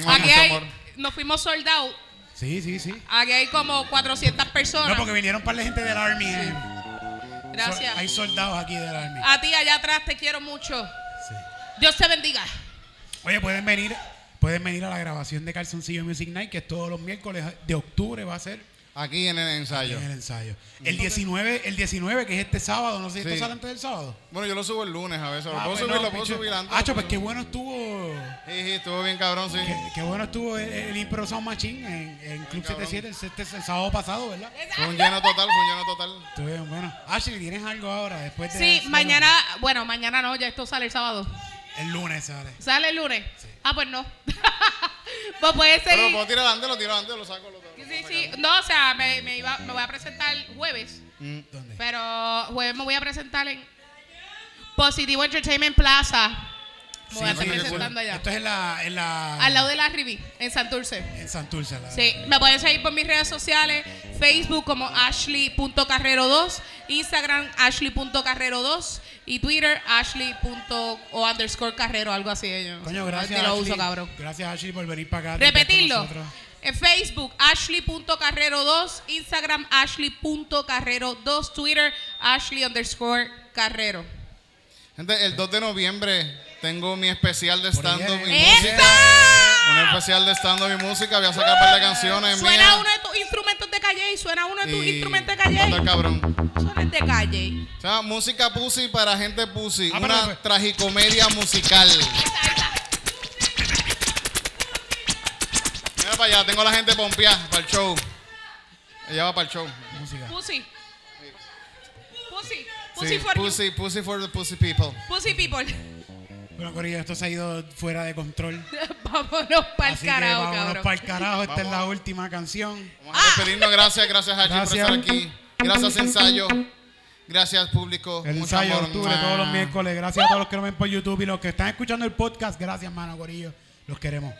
Aquí hay, amor. nos fuimos soldados. Sí, sí, sí. Aquí hay como 400 personas. No, porque vinieron para la gente del Army. eh. Gracias. So- hay soldados aquí del Army. A ti allá atrás te quiero mucho. Sí. Dios te bendiga. Oye, pueden venir, pueden venir a la grabación de Calzoncillo Music Night, que es todos los miércoles de octubre va a ser Aquí en el ensayo. en el ensayo. El 19, el 19, que es este sábado, no sé si Sí. esto sale antes del sábado. Bueno, yo lo subo el lunes a veces. Lo Ah, puedo pues subir, no, lo puedo pinche- subir antes. Hacho, pues qué bueno estuvo. Sí, sí, estuvo bien cabrón, sí. Qué, qué bueno estuvo el, el Impro Sound Machine en, en Club cabrón. 77 el, este- el sábado pasado, ¿verdad? Fue un lleno total, fue un lleno total. Estuvo bien bueno. Ashley, ¿tienes algo ahora después de Sí, mañana, bueno, mañana no, ya esto sale el sábado. El lunes sale. ¿Sale el lunes? Ah, pues no. pues puede Pero lo seguir. puedo tirar antes, lo tiro antes, lo saco. Lo, Sí, sí. No, o sea, me, me, iba, me voy a presentar jueves. ¿Dónde? Pero jueves me voy a presentar en Positivo Entertainment Plaza. Me voy a estar presentando allá. Esto es en la, en la Al lado de la Rivi, en Santurce. en Santurce. la- Sí, me pueden seguir por mis redes sociales, Facebook como ashley.carrero2, Instagram ashley.carrero2 y Twitter ashley. o underscore carrero, algo así. Yo. Coño, gracias. Ni lo Ashley. uso, cabrón. Gracias, Ashley, por venir para acá. Repetirlo. En Facebook, ashley.carrero2, Instagram, ashley.carrero2, Twitter, ashley underscore carrero. Gente, el 2 de noviembre tengo mi especial de stand-up y música. Un especial de stand-up y música. Voy a sacar un par de canciones Suena mías. uno de tus instrumentos de calle, suena uno de tus y- instrumentos de calle. cabrón. Suena de calle. Se llama Música Pussy para gente pussy. Ah, pero- una pero- tragicomedia musical. Para allá, tengo a la gente pompeada para el show. Ella va para el show. Música. Pussy. Pussy. Pussy Sí, for you. pussy, pussy for the pussy people. Pussy people. Bueno, Corillo, esto se ha ido fuera de control. Vámonos para el carajo, vámonos cabrón. para el carajo. Esta es la última canción. Vamos a despedirnos. Gracias, gracias Hachi por Gracias. estar aquí. Gracias ensayo. Gracias público. El Mucho ensayo de amor. octubre todos los miércoles. Gracias a todos los que nos ven por YouTube y los que están escuchando el podcast. Gracias, mano, Corillo. Los queremos.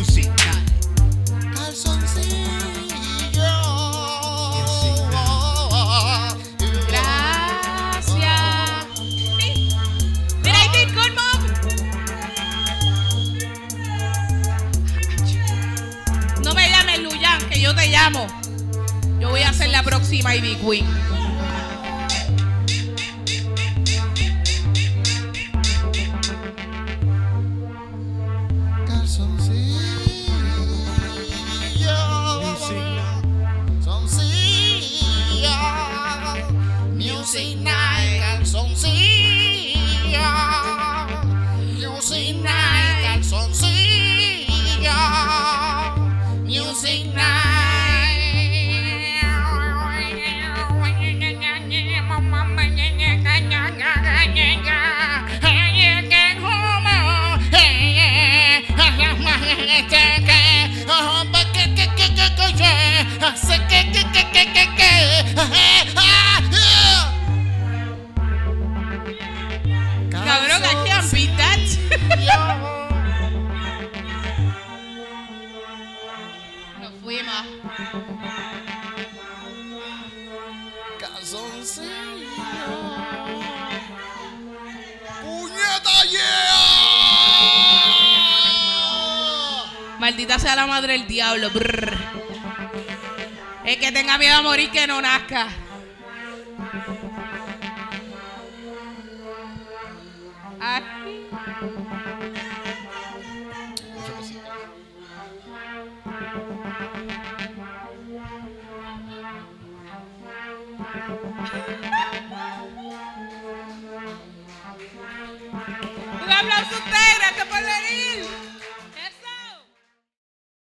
Music tenga miedo a